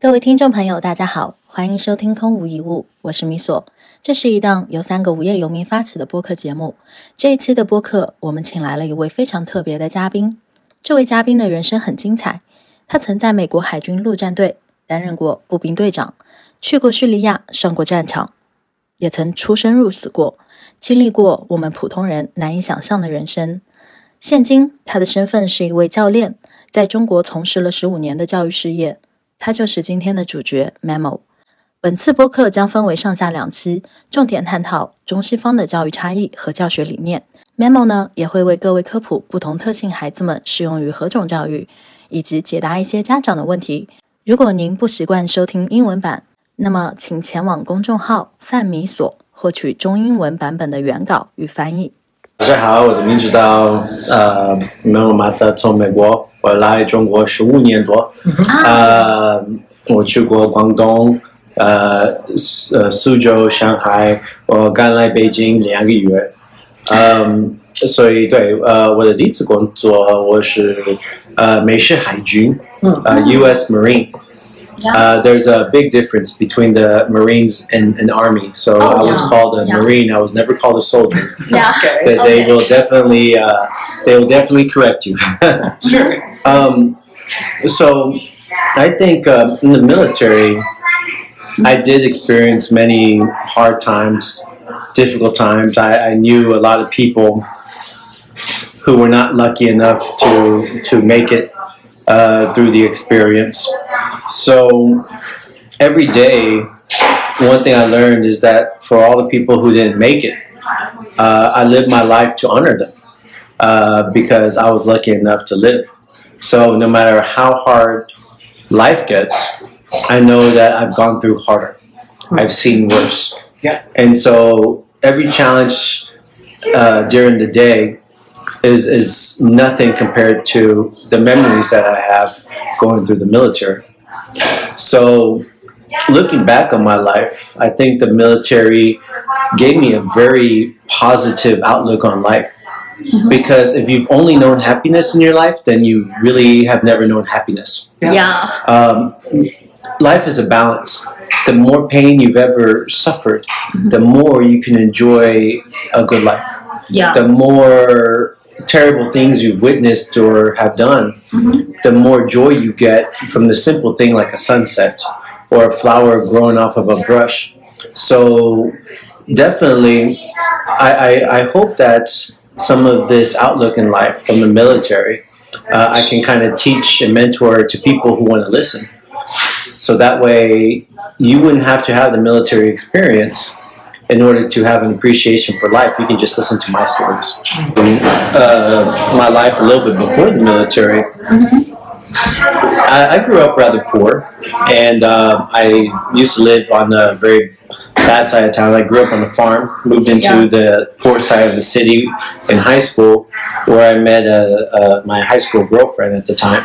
各位听众朋友，大家好，欢迎收听《空无一物》，我是米索。这是一档由三个无业游民发起的播客节目。这一期的播客，我们请来了一位非常特别的嘉宾。这位嘉宾的人生很精彩，他曾在美国海军陆战队担任过步兵队长，去过叙利亚上过战场，也曾出生入死过，经历过我们普通人难以想象的人生。现今，他的身份是一位教练，在中国从事了十五年的教育事业。他就是今天的主角 Memo。本次播客将分为上下两期，重点探讨中西方的教育差异和教学理念。Memo 呢也会为各位科普不同特性孩子们适用于何种教育，以及解答一些家长的问题。如果您不习惯收听英文版，那么请前往公众号范米所获取中英文版本的原稿与翻译。大家好，我的名字叫呃 Memo Mata，从美国。我来中国十五年多，呃，我去过广东，呃，呃，苏州、上海，我刚来北京两个月，嗯，所以对，呃，我的第一次工作我是呃美式海军，呃，U.S. Marine。Uh, there's a big difference between the Marines and an Army. So Oh, I was yeah. called a Yeah. Marine. I was never called a soldier. Yeah. Okay. They, they will definitely, uh, they will definitely correct you. Sure. Um, so I think um, in the military, I did experience many hard times, difficult times. I, I knew a lot of people who were not lucky enough to to make it uh, through the experience. So every day, one thing I learned is that for all the people who didn't make it, uh, I lived my life to honor them uh, because I was lucky enough to live. So no matter how hard life gets, I know that I've gone through harder. I've seen worse. Yeah. And so every challenge uh, during the day is is nothing compared to the memories that I have going through the military. So looking back on my life, I think the military gave me a very positive outlook on life. Because if you've only known happiness in your life, then you really have never known happiness. Yeah. Um, life is a balance. The more pain you've ever suffered, the more you can enjoy a good life. Yeah. The more terrible things you've witnessed or have done, the more joy you get from the simple thing like a sunset or a flower growing off of a brush. So, definitely, I, I, I hope that some of this outlook in life from the military, uh, I can kind of teach and mentor to people who want to listen. So that way, you wouldn't have to have the military experience in order to have an appreciation for life. You can just listen to my stories. Uh, my life a little bit before the military. I, I grew up rather poor, and uh, I used to live on the very bad side of town. I grew up on a farm, moved into Yeah. the poor side of the city in high school, where I met my high school girlfriend at the time.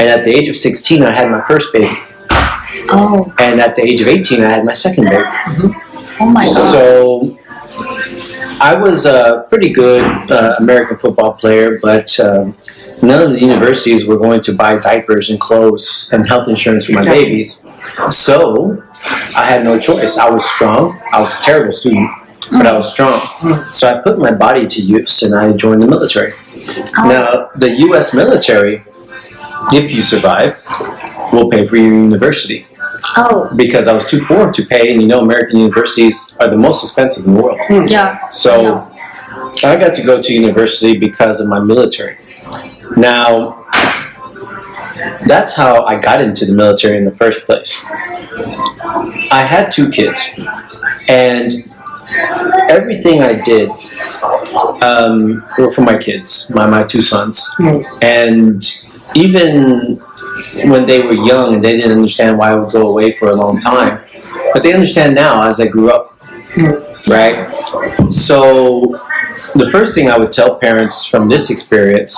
And at the age of 16, I had my first baby. Oh. And at the age of 18, I had my second baby. Oh my God. So I was a pretty good uh, American football player, but um, none of the universities were going to buy diapers and clothes and health insurance for my Exactly. babies. So I had no choice. I was strong. I was a terrible student, but I was strong. So I put my body to use and I joined the military. Now, the U.S. military, if you survive, will pay for your university Oh. because I was too poor to pay, and you know, American universities are the most expensive in the world. Yeah. So I got to go to university because of my military. Now, that's how I got into the military in the first place. I had two kids, and everything I did um, were for my kids, my, my two sons. And even when they were young and they didn't understand why I would go away for a long time, but they understand now as I grew up, right? So the first thing I would tell parents from this experience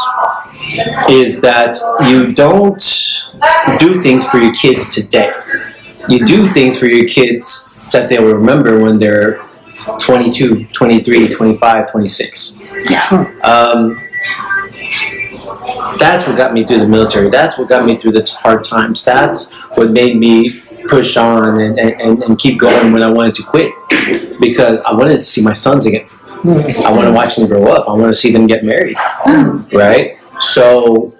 is that you don't do things for your kids today. You do things for your kids that they will remember when they're 22, 23, 25, 26. Yeah. Um, That's what got me through the military. That's what got me through the hard times. That's what made me push on and, and, and keep going when I wanted to quit because I wanted to see my sons again. I want to watch them grow up. I want to see them get married, right? So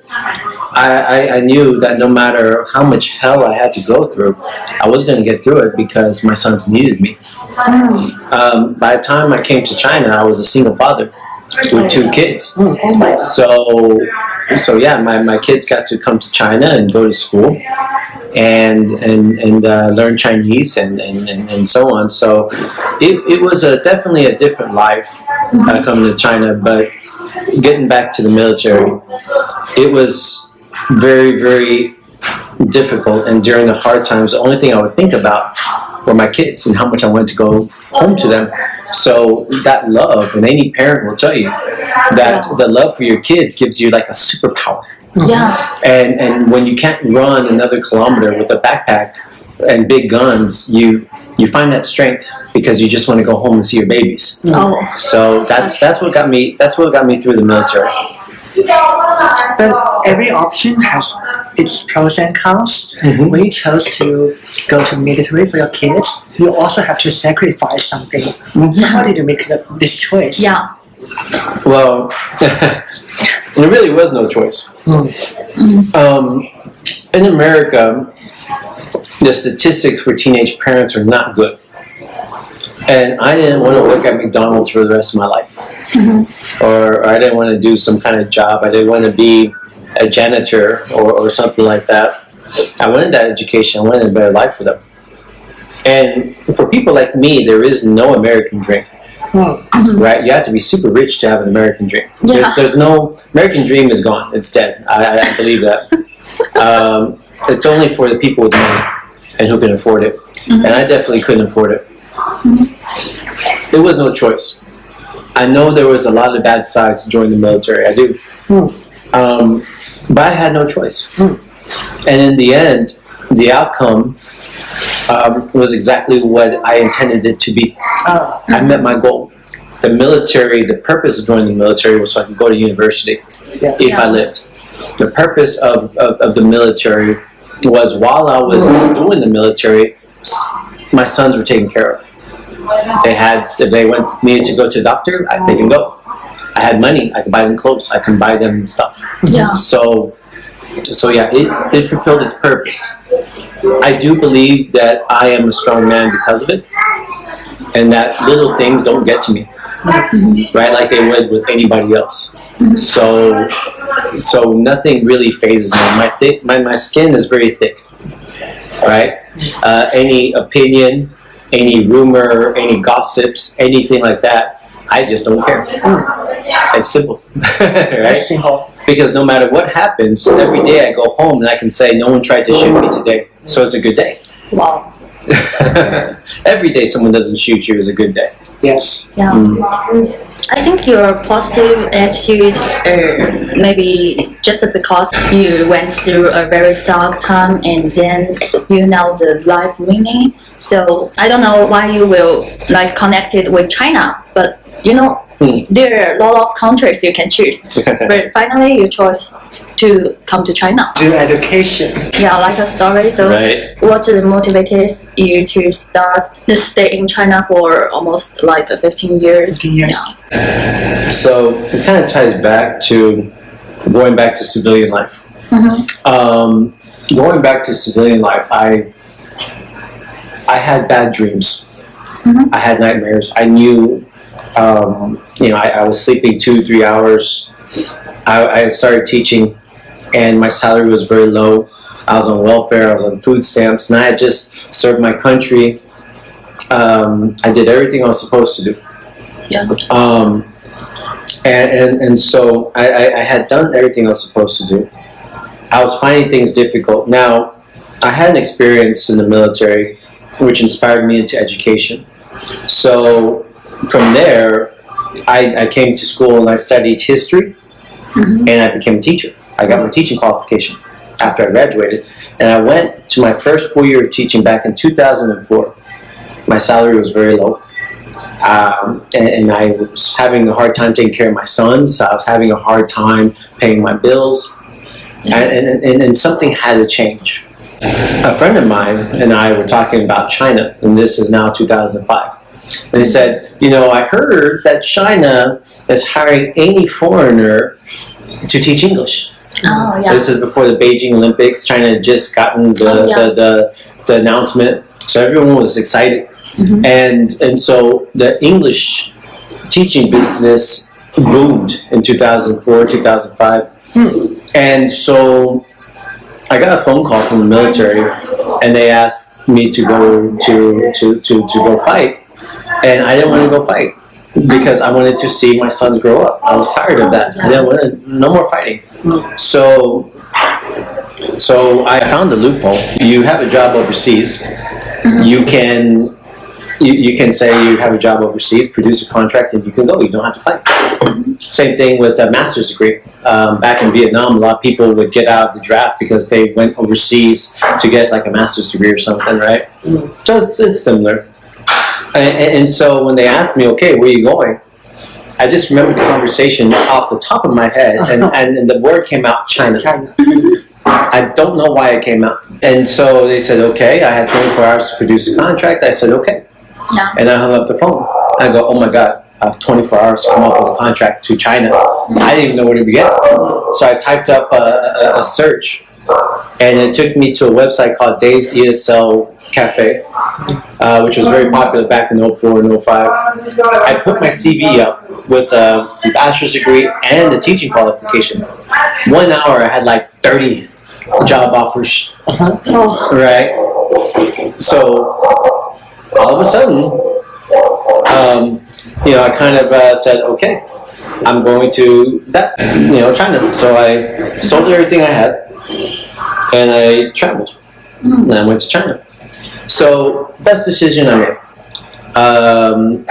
I, I, I knew that no matter how much hell I had to go through, I was going to get through it because my sons needed me. Um, by the time I came to China, I was a single father with two kids. Oh So, so yeah, my, my kids got to come to China and go to school and and and uh, learn Chinese and, and, and, and so on. So, it, it was a definitely a different life uh, coming to China. But getting back to the military, it was very very difficult. And during the hard times, the only thing I would think about were my kids and how much I wanted to go home to them. So that love, and any parent will tell you that the love for your kids gives you like a superpower. Mm-hmm. Yeah. And and when you can't run another kilometer with a backpack and big guns, you you find that strength because you just want to go home and see your babies. Mm-hmm. Oh. So that's that's what got me that's what got me through the military. But every option has its pros and cons. Mhm. When you chose to go to military for your kids, you also have to sacrifice something. So how did you make the, this choice? Yeah. Well, there really was no choice. Um, in America, the statistics for teenage parents are not good. And I didn't want to work at McDonald's for the rest of my life. Or, or I didn't want to do some kind of job. I didn't want to be a janitor or, or something like that. I wanted that education. I wanted a better life for them. And for people like me, there is no American dream Hmm. right? You have to be super rich to have an American dream. Yeah. There's, there's no American dream is gone. It's dead. I, I, believe that. um, it's only for the people with money and who can afford it. And I definitely couldn't afford it. There was no choice. I know there was a lot of bad sides to join the military. I do. Um, but I had no choice. And in the end, the outcome um, was exactly what I intended it to be. Uh, I met my goal. The military, the purpose of joining the military was so I could go to university Yeah. if I lived. The purpose of, of, of the military was while I was doing the military, my sons were taken care of. They had, if they went, needed to go to the doctor, I, they can go. I had money, I could buy them clothes, I can buy them stuff. Yeah. So, so yeah, it, it fulfilled its purpose. I do believe that I am a strong man because of it, and that little things don't get to me, right? Like they would with anybody else. So, so nothing really fazes me. My thick, my, my skin is very thick, right? Uh, any opinion, any rumor, any gossips, anything like that, I just don't care. It's simple, right? That's simple. Because no matter what happens, every day I go home and I can say, no one tried to shoot me today. So it's a good day. Wow. every day someone doesn't shoot you is a good day. Yes. Yeah. I think your positive attitude, uh, maybe just because you went through a very dark time and then you know the life meaning. So I don't know why you will like connected with China, but you know Hmm. there are a lot of countries you can choose. but finally you chose to come to China. Do education. Yeah, like a story. So right. what motivated you to start to stay in China for almost like 15 years? 15 years. Yeah. So it kind of ties back to going back to civilian life. Mhm. Um, going back to civilian life, I I had bad dreams. Mhm. I had nightmares. I knew, um, you know, I, I was sleeping two, three hours. I, I started teaching, and my salary was very low. I was on welfare. I was on food stamps, and I had just served my country. Um, I did everything I was supposed to do. Yeah. Um, and, and, and so I, I, I had done everything I was supposed to do. I was finding things difficult. Now, I had an experience in the military which inspired me into education. So from there, I, I came to school and I studied history and I became a teacher. I got my teaching qualification after I graduated. And I went to my first full year of teaching back in 2004. My salary was very low um, and, and I was having a hard time taking care of my sons. I was having a hard time paying my bills. and, and, and, and something had to change. A friend of mine and I were talking about China, and this is now 2005. And he said, You know, I heard that China is hiring any foreigner to teach English. Oh yeah. This is before the Beijing Olympics. China had just gotten the, Oh, yeah. the, the, the announcement, so everyone was excited. Mhm. And and so the English teaching business boomed in 2004, 2005. And so I got a phone call from the military, and they asked me to go to to, to, to go fight, and I didn't want to go fight because I wanted to see my sons grow up. I was tired of that. I didn't want to, no more fighting. So so I found a loophole. You have a job overseas. You can you, you can say you have a job overseas, produce a contract, and you can go. You don't have to fight. Same thing with a master's degree. Um, back in Vietnam, a lot of people would get out of the draft because they went overseas to get like a master's degree or something, right? So it's, it's similar. And, and, and so when they asked me, okay, where are you going? I just remembered the conversation off the top of my head, and, and, and the word came out China. China. I don't know why it came out. And so they said, okay, I had 24 hours to produce a contract. I said, okay. Yeah. And I hung up the phone. I go, oh my God, I have 24 hours to come up with a contract to China. I didn't even know where to begin. So I typed up a, a, a search, and it took me to a website called Dave's ESL Cafe, uh, which was very popular back in 04 and 05. I put my CV up with a bachelor's degree and a teaching qualification. One hour, I had like 30 job offers, right? So all of a sudden, um, you know, I kind of uh, said, okay, I'm going to that, you know, China. So I sold everything I had, and I traveled, and I went to China. So best decision I made. Um,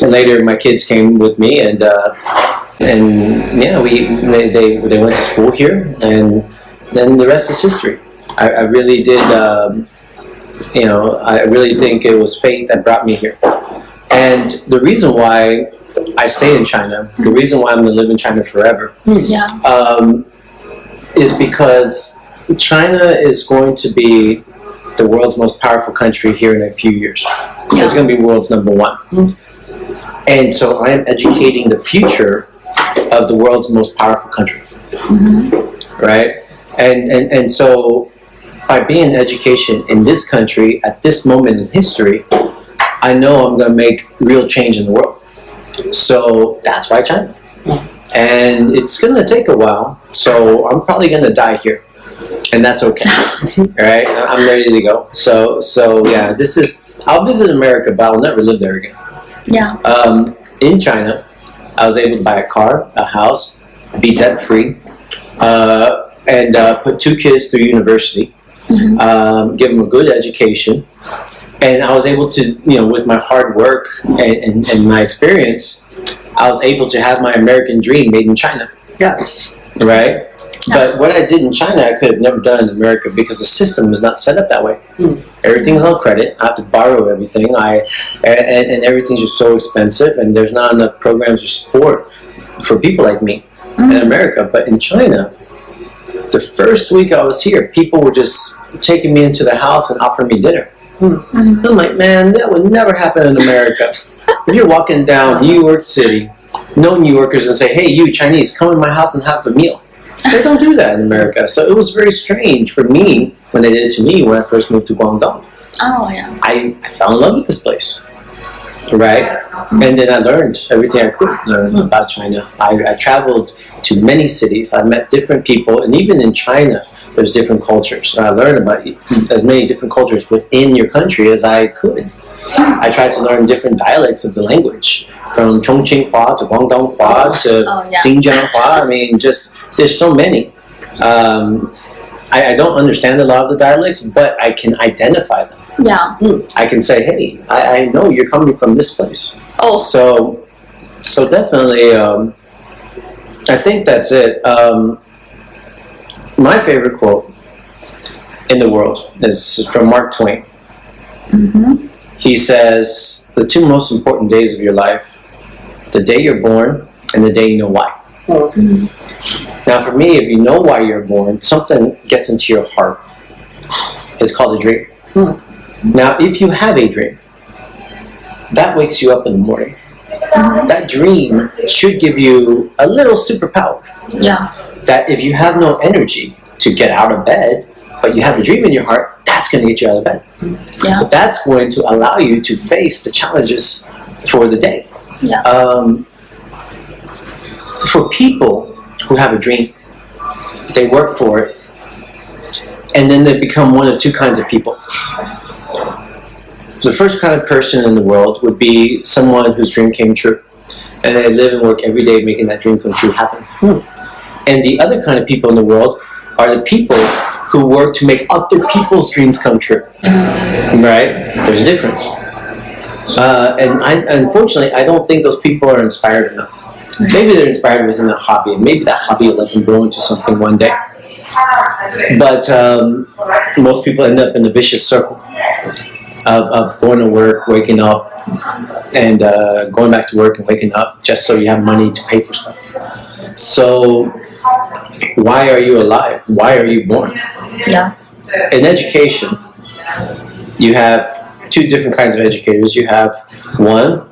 later, my kids came with me, and uh, and yeah, we they, they they went to school here, and then the rest is history. I, I really did. Um, you know, I really think it was fate that brought me here. And the reason why I stay in China, the reason why I'm going to live in China forever, yeah. um, is because China is going to be the world's most powerful country here in a few years. It's going to be world's number one. Hmm. And so I am educating the future of the world's most powerful country. Mm-hmm. Right? And, and, and so by being in education in this country at this moment in history, I know I'm going to make real change in the world. So that's why China. Hmm. And it's going to take a while, so I'm probably going to die here. And that's okay. right? I'm ready to go. So, so yeah, this is, I'll visit America, but I'll never live there again. Yeah. Um, in China, I was able to buy a car, a house, be debt free, uh, and uh, put two kids through university, um, give them a good education, and I was able to, you know, with my hard work and, and, and my experience, I was able to have my American dream made in China, Yeah. right? But what I did in China, I could have never done in America because the system is not set up that way. Mm. Everything's on credit. I have to borrow everything. I and, and everything's just so expensive, and there's not enough programs or support for people like me in America. But in China, the first week I was here, people were just taking me into the house and offering me dinner. Mm. I'm like, man, that would never happen in America. if you're walking down New York City, no New Yorkers and say, hey, you Chinese, come in my house and have a meal. They don't do that in America. So it was very strange for me when they did it to me when I first moved to Guangdong. Oh yeah. I, I fell in love with this place. Right? And then I learned everything I could learn hmm. about China. I, I traveled to many cities. I met different people. And even in China, there's different cultures. And I learned about as many different cultures within your country as I could. I tried to learn different dialects of the language, from Chongqing Hua to Guangdong Hua oh, to Oh, yeah. Xinjiang Hua. I mean, just there's so many. Um, I, I don't understand a lot of the dialects, but I can identify them. Yeah. I can say, hey, I, I know you're coming from this place. Oh. So, so definitely, um, I think that's it. Um, my favorite quote in the world is from Mark Twain. Mm-hmm. He says, the two most important days of your life, the day you're born and the day you know why. Oh. Now, for me, if you know why you're born, something gets into your heart. It's called a dream. Hmm. Now, if you have a dream, that wakes you up in the morning. That dream should give you a little superpower. Yeah. That if you have no energy to get out of bed, but you have a dream in your heart, that's going to get you out of bed. Yeah. But that's going to allow you to face the challenges for the day. Yeah. Um, for people who have a dream, they work for it, and then they become one of two kinds of people. The first kind of person in the world would be someone whose dream came true, and they live and work every day making that dream come true happen. And the other kind of people in the world are the people who work to make other people's dreams come true. Right? There's a difference. Uh, and I, unfortunately, I don't think those people are inspired enough. Maybe they're inspired within a hobby, and maybe that hobby will let them grow into something one day. But um, most people end up in a vicious circle of, of going to work, waking up, and uh, going back to work and waking up just so you have money to pay for stuff. So, why are you alive? Why are you born? Yeah. in education, you have two different kinds of educators. You have one,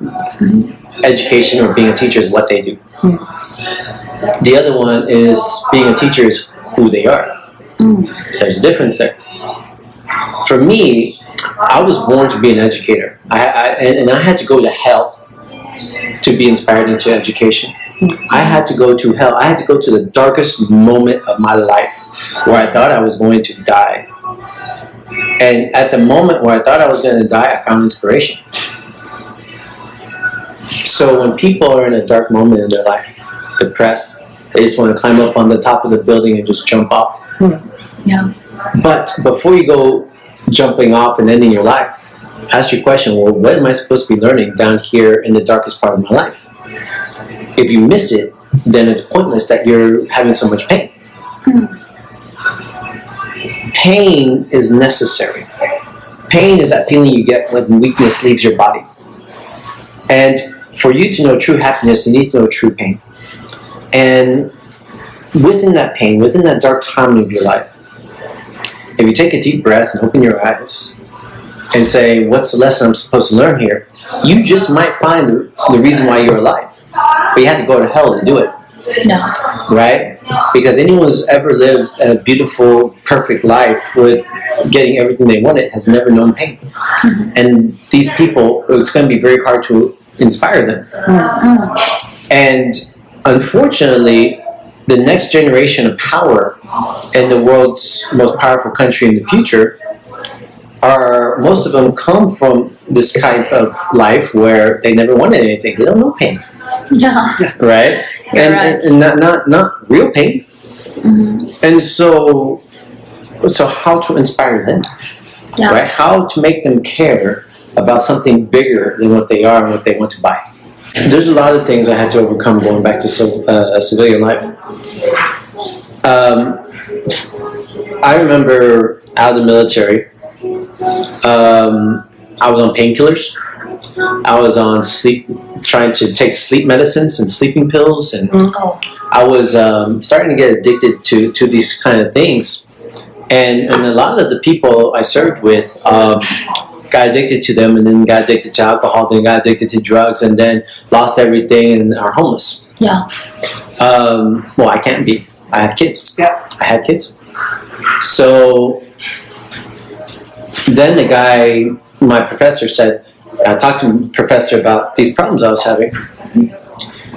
education or being a teacher is what they do. The other one is being a teacher is who they are. There's a difference there. For me, I was born to be an educator, I, I, and, and I had to go to hell to be inspired into education. I had to go to hell. I had to go to the darkest moment of my life where I thought I was going to die. And at the moment where I thought I was going to die, I found inspiration. So when people are in a dark moment in their life, depressed, they just want to climb up on the top of the building and just jump off. Yeah. But before you go jumping off and ending your life, ask your question well, what am I supposed to be learning down here in the darkest part of my life? If you miss it, then it's pointless that you're having so much pain. Pain is necessary. Pain is that feeling you get when weakness leaves your body. And for you to know true happiness, you need to know true pain. And within that pain, within that dark time of your life, if you take a deep breath and open your eyes and say, What's the lesson I'm supposed to learn here? You just might find the, the reason why you're alive. But you had to go to hell to do it, Yeah. right? Because anyone who's ever lived a beautiful, perfect life with getting everything they wanted has never known pain. Mm-hmm. And these people, it's going to be very hard to inspire them. And unfortunately, the next generation of power in the world's most powerful country in the future are most of them come from this type of life where they never wanted anything. They don't know pain, Yeah. right? You're and, right. and not not not real pain. Mm-hmm. And so, so how to inspire them, Yeah. right? How to make them care about something bigger than what they are and what they want to buy. There's a lot of things I had to overcome going back to civ- uh, civilian life. Um, I remember out of the military, um, I was on painkillers. I was on sleep, trying to take sleep medicines and sleeping pills, and Oh. I was um, starting to get addicted to, to these kind of things. And, and a lot of the people I served with um, got addicted to them and then got addicted to alcohol, then got addicted to drugs, and then lost everything and are homeless. Yeah. Um, well, I can't be. I had kids. Yeah. I had kids. So then the guy, my professor said, I talked to the professor about these problems I was having.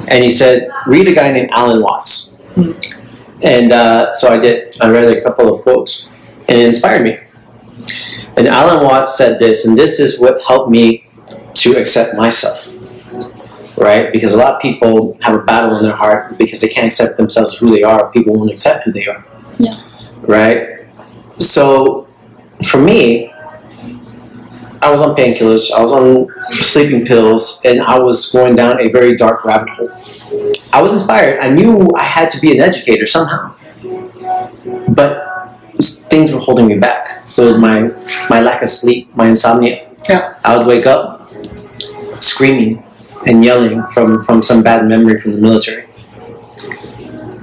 And he said, read a guy named Alan Watts. And uh, so I did. I read a couple of quotes and it inspired me. And Alan Watts said this, and this is what helped me to accept myself. Right? Because a lot of people have a battle in their heart because they can't accept themselves who they are. People won't accept who they are. Yeah. Right? So for me, I was on painkillers, I was on sleeping pills, and I was going down a very dark rabbit hole. I was inspired. I knew I had to be an educator somehow. But things were holding me back. So it was my, my lack of sleep, my insomnia. Yeah. I would wake up screaming and yelling from, from some bad memory from the military.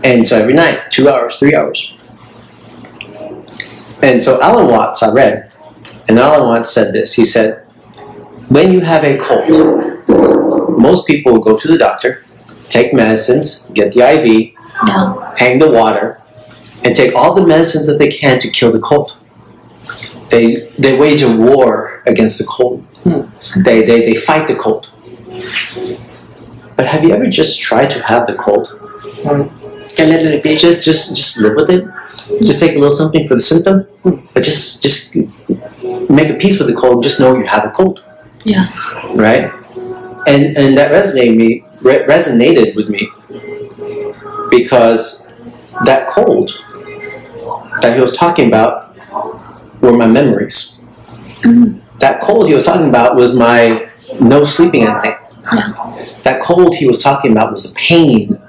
And so every night, two hours, three hours. And so Alan Watts, I read, and Alan Watts said this. He said, when you have a cold, most people will go to the doctor, take medicines, get the IV, Yeah. hang the water, and take all the medicines that they can to kill the cold. They they wage a war against the cold. Hmm. They, they they fight the cold. But have you ever just tried to have the cold? Hmm. A little bit. Just just just live with it. Just take a little something for the symptom, hmm. but just just make a peace with the cold. Just know you have a cold, Yeah. right? And and that resonated me re- resonated with me because that cold that he was talking about were my memories. That cold he was talking about was my no sleeping at night. That cold he was talking about was the pain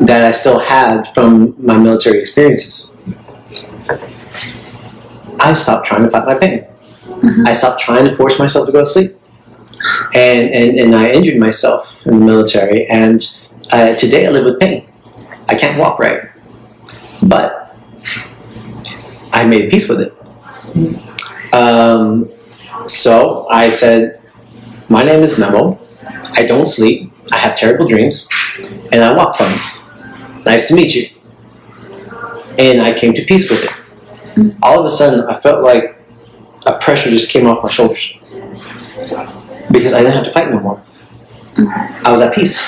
that I still had from my military experiences. I stopped trying to fight my pain. I stopped trying to force myself to go to sleep. And, and, and I injured myself in the military, and uh, today I live with pain. I can't walk right. But I made peace with it. Um, so I said, My name is Memo. I don't sleep. I have terrible dreams. And I walk funny. Nice to meet you. And I came to peace with it. All of a sudden, I felt like a pressure just came off my shoulders. Because I didn't have to fight no more. I was at peace.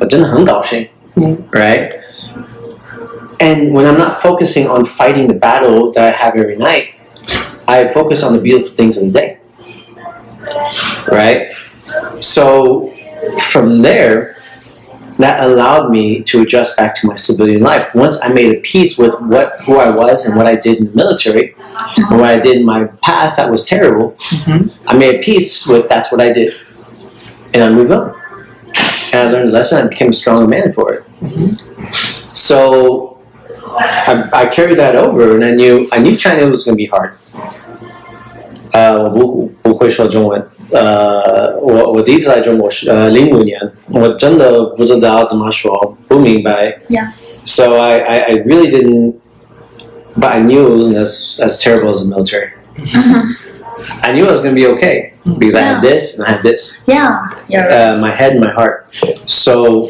我真的很高兴, right? And when I'm not focusing on fighting the battle that I have every night, I focus on the beautiful things of the day. Right? So from there, that allowed me to adjust back to my civilian life. Once I made a peace with what who I was and what I did in the military, and what I did in my past that was terrible, mm-hmm. I made a peace with that's what I did. And I moved on. And I learned a lesson, I became a stronger man for it. Mm-hmm. So I, I carried that over, and I knew I knew China was going to be hard. 呃，我不不会说中文。呃，我我第一次来中国是呃零五年，我真的不知道怎么说，不明白。 Yeah. So I, I, I really didn't, but I knew it wasn't as, as terrible as the military. I knew I was going to be okay because I had Yeah. this and I had this Yeah. You're right. uh, my head and my heart. So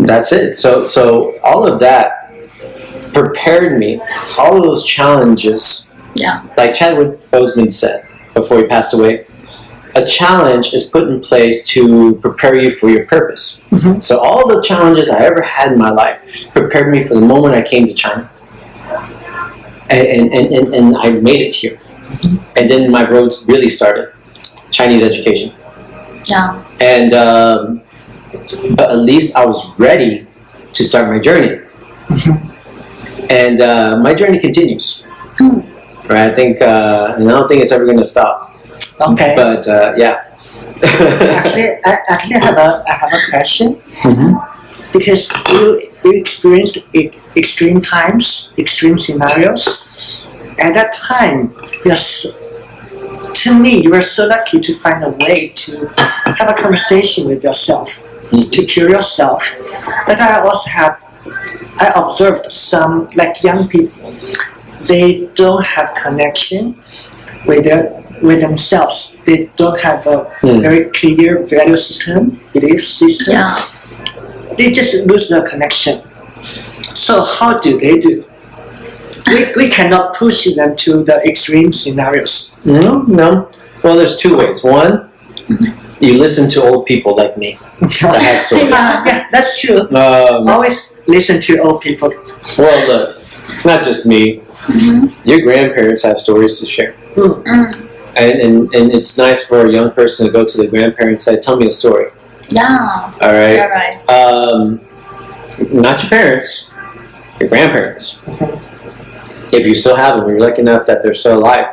that's it. So so all of that prepared me. All of those challenges, Yeah. like Chadwick Boseman said before he passed away, a challenge is put in place to prepare you for your purpose. Mm-hmm. So all the challenges I ever had in my life prepared me for the moment I came to China. And, and, and, and, I made it here. Mm-hmm. And then my roads really started. Chinese education Yeah. and um, but at least I was ready to start my journey. Mm-hmm. And uh, my journey continues. Right, I think, uh, and I don't think it's ever going to stop. Okay. But uh, yeah. actually, I actually have a I have a question Mhm. because you you experienced e- extreme times, extreme scenarios. At that time, you're so, to me, you were so lucky to find a way to have a conversation with yourself, Mhm. to cure yourself. But I also have I observed some like young people, they don't have connection with their with themselves. They don't have a Hmm. very clear value system, belief system. Yeah. They just lose the connection. So how do they do? We, we cannot push them to the extreme scenarios. No, no. Well, there's two ways. One, you listen to old people like me that have stories. Uh, yeah, that's true. Um, Always listen to old people. well, look, not just me. Your grandparents have stories to share. Mm. And, and, and it's nice for a young person to go to the grandparents and say, Tell me a story. Yeah. All right. You're right. Um, not your parents, your grandparents. If you still have them, you're lucky enough that they're still alive.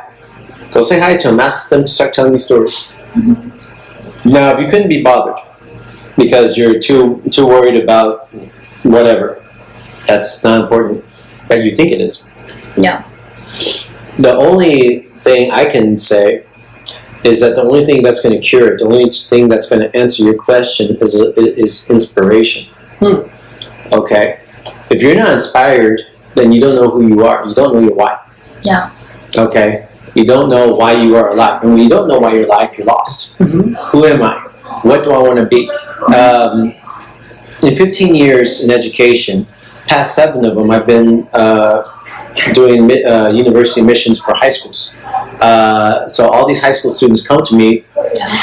Go say hi to them. Ask them to start telling you stories. Now, if you couldn't be bothered because you're too too worried about whatever, that's not important. But you think it is. Yeah. The only thing I can say is that the only thing that's going to cure it, the only thing that's going to answer your question is is inspiration. Hmm. Okay. If you're not inspired, then you don't know who you are. You don't know your why. Yeah. Okay. You don't know why you are alive. And when you don't know why you're alive, you're lost. Mhm. Who am I? What do I want to be? Um, in 15 years in education, past seven of them, I've been uh, doing uh, university missions for high schools. Uh, so all these high school students come to me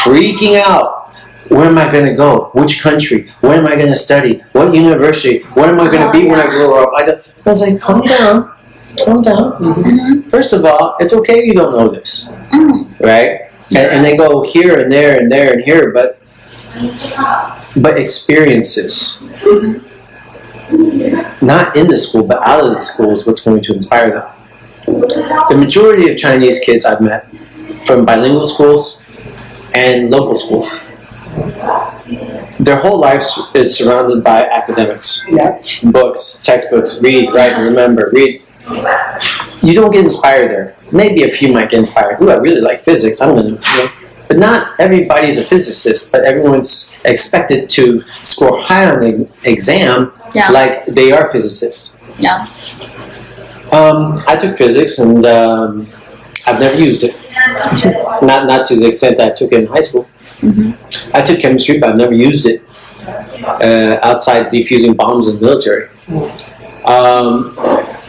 freaking out. Where am I going to go? Which country? What am I going to study? What university? What am I going to be when I grow up? I, I was like, calm down. Calm down. Mm-hmm. First of all, it's okay you don't know this, Mm. right? And, and they go here and there and there and here, but but experiences, not in the school, but out of the school is what's going to inspire them. The majority of Chinese kids I've met from bilingual schools and local schools, their whole life is surrounded by academics Yeah. books, textbooks, read, write, remember, read. You don't get inspired there. Maybe a few might get inspired. Ooh, I really like physics. I'm gonna, you know. But not everybody's a physicist. But everyone's expected to score high on the exam, Yeah. like they are physicists. Yeah. Um, I took physics, and um, I've never used it. not not to the extent that I took it in high school. I took chemistry, but I've never used it uh, outside defusing bombs in the military. Um,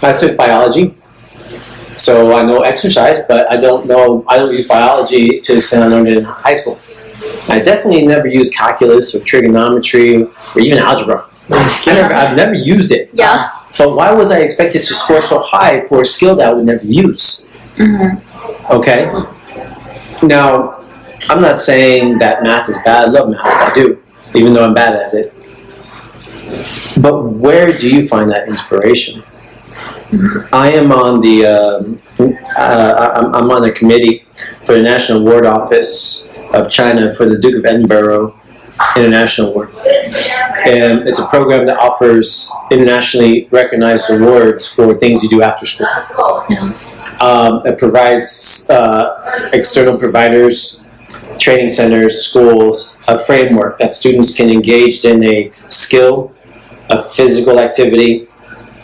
I took biology, so I know exercise, but I don't know. I don't use biology to the extent I learned it in high school. I definitely never used calculus or trigonometry or even algebra. I never, I've never used it. Yeah. But why was I expected to score so high for a skill that I would never use? Mm-hmm. Okay. Now, I'm not saying that math is bad. I love math. I do, even though I'm bad at it. But where do you find that inspiration? I am on the um, uh, I'm, I'm on a committee for the National Award Office of China for the Duke of Edinburgh International Award. And it's a program that offers internationally recognized awards for things you do after school. Um, it provides uh, external providers, training centers, schools, a framework that students can engage in a skill, a physical activity,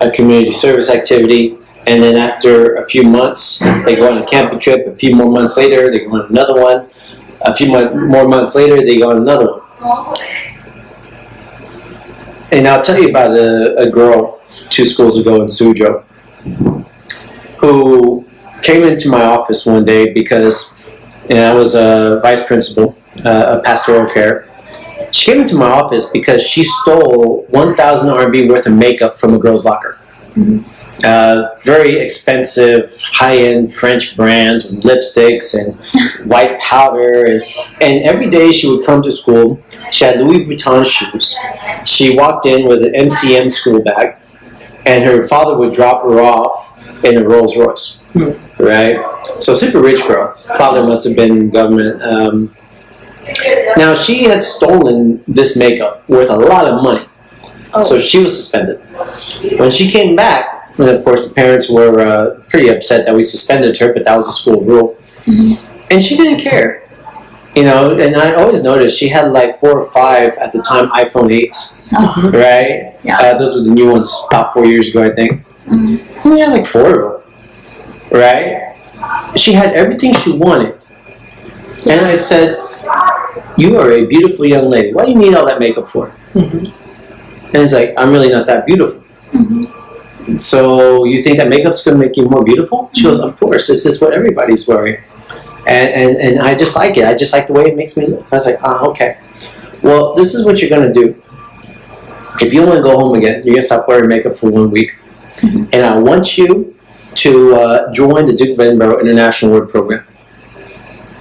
a community service activity, and then after a few months, they go on a camping trip. A few more months later, they go on another one. A few more months later, they go on another one. And I'll tell you about a, a girl two schools ago in Suzhou who came into my office one day because know, I was a vice principal uh, of pastoral care. She came into my office because she stole 1,000 RMB worth of makeup from a girl's locker. Uh, very expensive, high-end French brands with lipsticks and white powder, and, and every day she would come to school. She had Louis Vuitton shoes. She walked in with an MCM school bag, and her father would drop her off in a Rolls Royce. Right? So super rich girl. Father must have been government. Um, now she had stolen this makeup worth a lot of money. Oh. So she was suspended. When she came back, and of course the parents were uh, pretty upset that we suspended her, but that was the school rule. And she didn't care. You know, and I always noticed she had like four or five at the time iPhone 8s, Oh. right? Yeah. Uh, those were the new ones about four years ago, I think. Mhm. And we had like four of them, right? She had everything she wanted. And I said, You are a beautiful young lady. Why do you need all that makeup for? Mhm. And it's like, I'm really not that beautiful. So you think that makeup's gonna make you more beautiful? She goes, Of course, this is what everybody's wearing. And, and and I just like it. I just like the way it makes me look. I was like, ah, okay. Well, this is what you're gonna do. If you want to go home again, you're gonna stop wearing makeup for one week, and I want you to uh, join the Duke of Edinburgh International Award Program.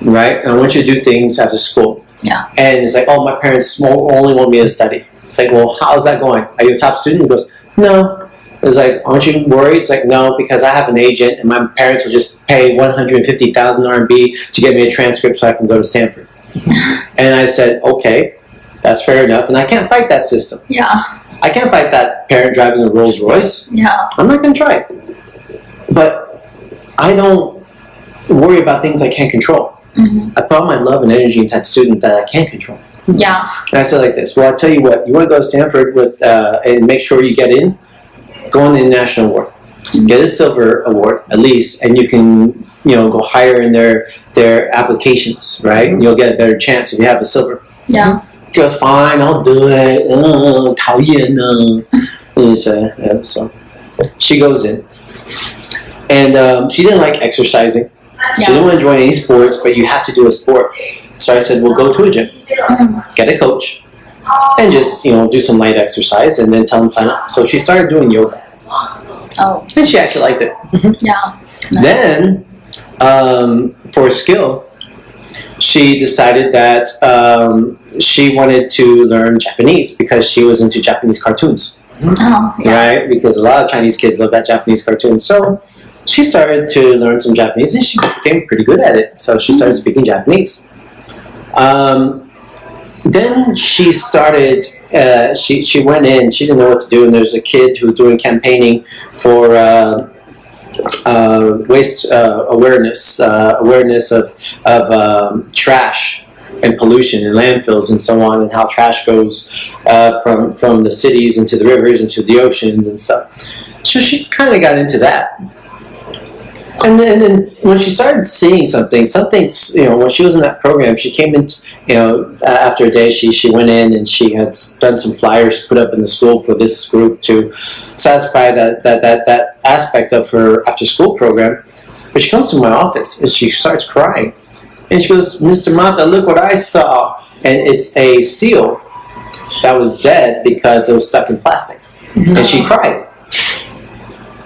Right? I want you to do things after school. Yeah. And it's like, oh, my parents only want me to study. It's like, well, how's that going? Are you a top student? He goes, no. It's like, aren't you worried? It's like, no, because I have an agent, and my parents will just pay 150,000 RMB to get me a transcript so I can go to Stanford. and I said, okay, that's fair enough. And I can't fight that system. Yeah. I can't fight that parent driving a Rolls Royce. Yeah. I'm not going to try it. But I don't worry about things I can't control. Mhm. I put my love and energy into that student that I can't control. Yeah. And I said like this, well, I'll tell you what, you want to go to Stanford with, uh, and make sure you get in, go on the international award, get a silver award at least, and you can you know go higher in their their applications, right? You'll get a better chance if you have a silver. Yeah. She goes, fine, I'll do it. Uh, 讨厌呢. And so, yeah, so she goes in. And um, she didn't like exercising. She didn't want to join any sports, but you have to do a sport. So I said, well, go to a gym, get a coach, and just, you know, do some light exercise and then tell them to sign up. So she started doing yoga. Oh, And she actually liked it. yeah. Then, um, for skill, she decided that um, she wanted to learn Japanese because she was into Japanese cartoons, Oh, yeah. right? Because a lot of Chinese kids love that Japanese cartoon. So she started to learn some Japanese and she became pretty good at it. So she started speaking Japanese. Um, then she started. Uh, she she went in. She didn't know what to do, and there's a kid who was doing campaigning for. Uh, uh, waste uh, awareness, uh, awareness of, of um, trash and pollution and landfills and so on, and how trash goes uh, from, from the cities into the rivers, into the oceans and stuff. So she kind of got into that. And then, and then when she started seeing something, something, you know, when she was in that program, she came in, you know, after a day, she, she went in and she had done some flyers put up in the school for this group to satisfy that, that, that, that aspect of her after school program. But she comes to my office and she starts crying. And she goes, Mr. Mata, look what I saw. And it's a seal that was dead because it was stuck in plastic. And she cried.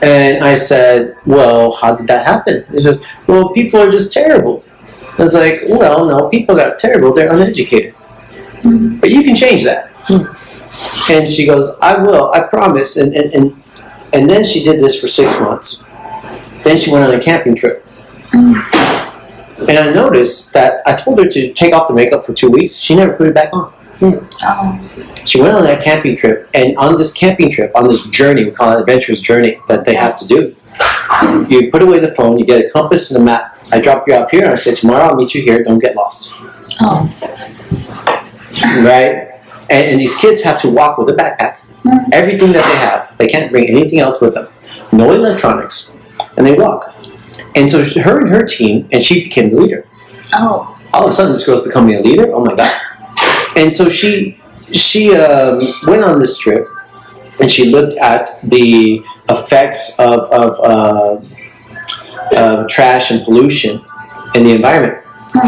And I said, Well, how did that happen? She says, Well, people are just terrible. I was like, Well, no, people got terrible, they're uneducated. But you can change that. And she goes, I will, I promise. And, and, and, and then she did this for six months. Then she went on a camping trip. And I noticed that I told her to take off the makeup for two weeks. She never put it back on. Oh, She went on that camping trip, and on this camping trip, on this journey, we call it adventurous journey that they have to do. You put away the phone, you get a compass and a map. I drop you off here, and I say tomorrow I'll meet you here. Don't get lost, oh, right? And, and these kids have to walk with a backpack, mm. everything that they have. They can't bring anything else with them, no electronics, and they walk. And so her and her team, and she became the leader. oh, all of a sudden this girl's becoming a leader. Oh my god! And so she she um, went on this trip, and she looked at the effects of of uh, uh, trash and pollution in the environment.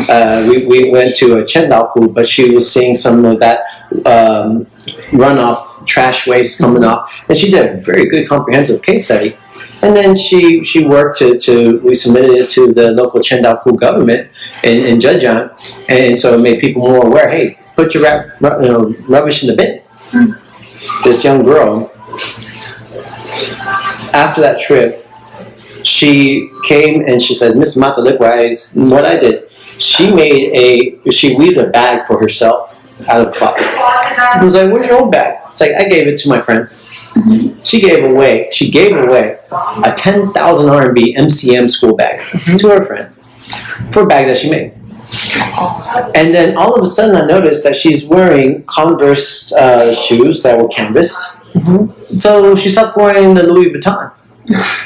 Uh, we, we went to a Qiandao but she was seeing some of that um, runoff trash waste coming off, and she did a very good comprehensive case study. And then she she worked to, to we submitted it to the local Qiandao government in, in Zhejiang, and so it made people more aware. Hey, put your ru- you know, rubbish in the bin. Hmm. This young girl, after that trip, she came and she said, "Miss Mata, look what I, what I did." She made a she weaved a bag for herself out of cloth. I was like, "Where's your old bag?" It's like I gave it to my friend. Mm-hmm. She gave away. She gave away a ten thousand RMB MCM school bag mm-hmm. to her friend for a bag that she made. And then all of a sudden, I noticed that she's wearing Converse uh, shoes that were canvased. So she stopped wearing the Louis Vuitton.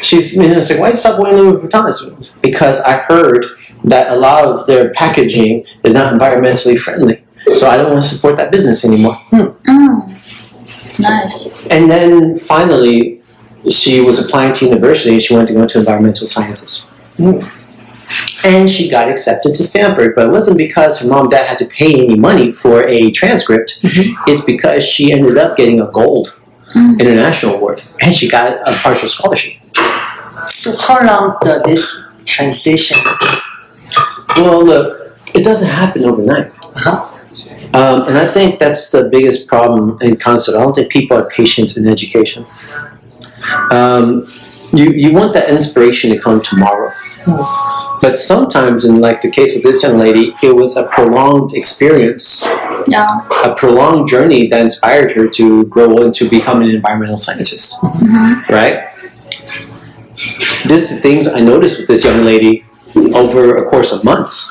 She's I was like, why you stop wearing Louis Vuitton? Because I heard that a lot of their packaging is not environmentally friendly. So I don't want to support that business anymore. mm. nice. And then finally, she was applying to university and she wanted to go into environmental sciences. And she got accepted to Stanford, but it wasn't because her mom and dad had to pay any money for a transcript. It's because she ended up getting a gold international award and she got a partial scholarship. So how long does this transition? Well, look, it doesn't happen overnight. Uh-huh. Um, and I think that's the biggest problem in concert. I don't think people are patient in education. Um, you, you want that inspiration to come tomorrow. But sometimes, in like the case with this young lady, it was a prolonged experience, Yeah. a prolonged journey that inspired her to grow into become an environmental scientist. Mm-hmm. Right? This is things I noticed with this young lady over a course of months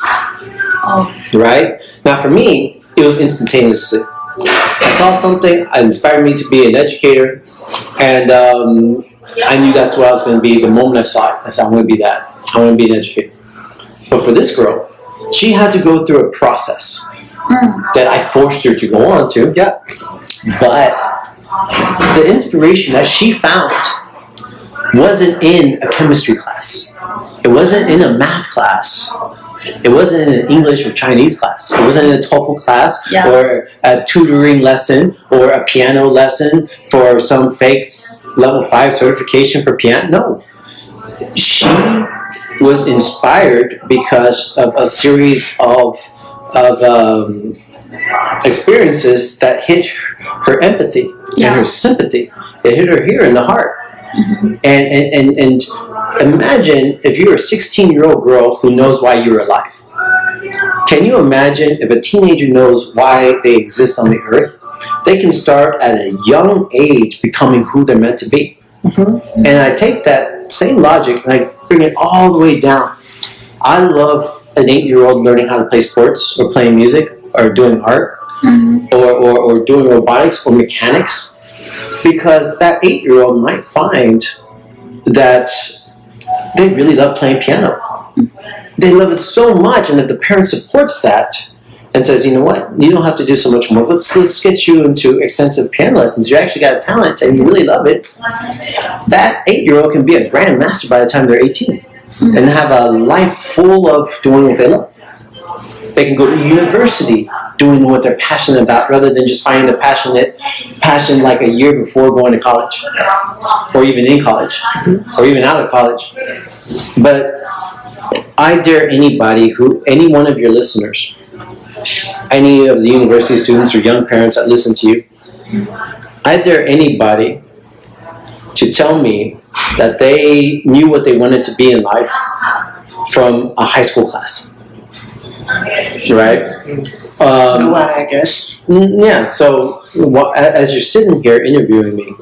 Oh, right? Now, for me, it was instantaneously. I saw something that inspired me to be an educator, and um, I knew that's what I was going to be the moment I saw it. I said, I'm going to be that. I want to be an educator. But for this girl, she had to go through a process hmm. that I forced her to go on to. Yeah. But the inspiration that she found wasn't in a chemistry class. It wasn't in a math class. It wasn't in an English or Chinese class. It wasn't in a TOEFL class Yeah. or a tutoring lesson or a piano lesson for some fake level five certification for piano. No. She was inspired because of a series of of um, experiences that hit her empathy Yeah. and her sympathy. It hit her here in the heart. And, and, and, and imagine if you're a 16 year old girl who knows why you're alive. Can you imagine if a teenager knows why they exist on the earth? They can start at a young age becoming who they're meant to be. And I take that same logic and I bring it all the way down. I love an eight year old learning how to play sports or playing music or doing art mm-hmm. or, or, or doing robotics or mechanics because that eight year old might find that they really love playing piano. Mm-hmm. They love it so much, and if the parent supports that and says, you know what, you don't have to do so much more. Let's let's get you into extensive piano lessons. You actually got a talent and you really love it. That eight year old can be a grandmaster by the time they're 18 and have a life full of doing what they love. They can go to university doing what they're passionate about rather than just finding the passionate passion like a year before going to college or even in college or even out of college. But I dare anybody who any one of your listeners, any of the university students or young parents that listen to you, I dare anybody to tell me that they knew what they wanted to be in life from a high school class. Right? Um, No one, I guess. Yeah. So as you're sitting here interviewing me,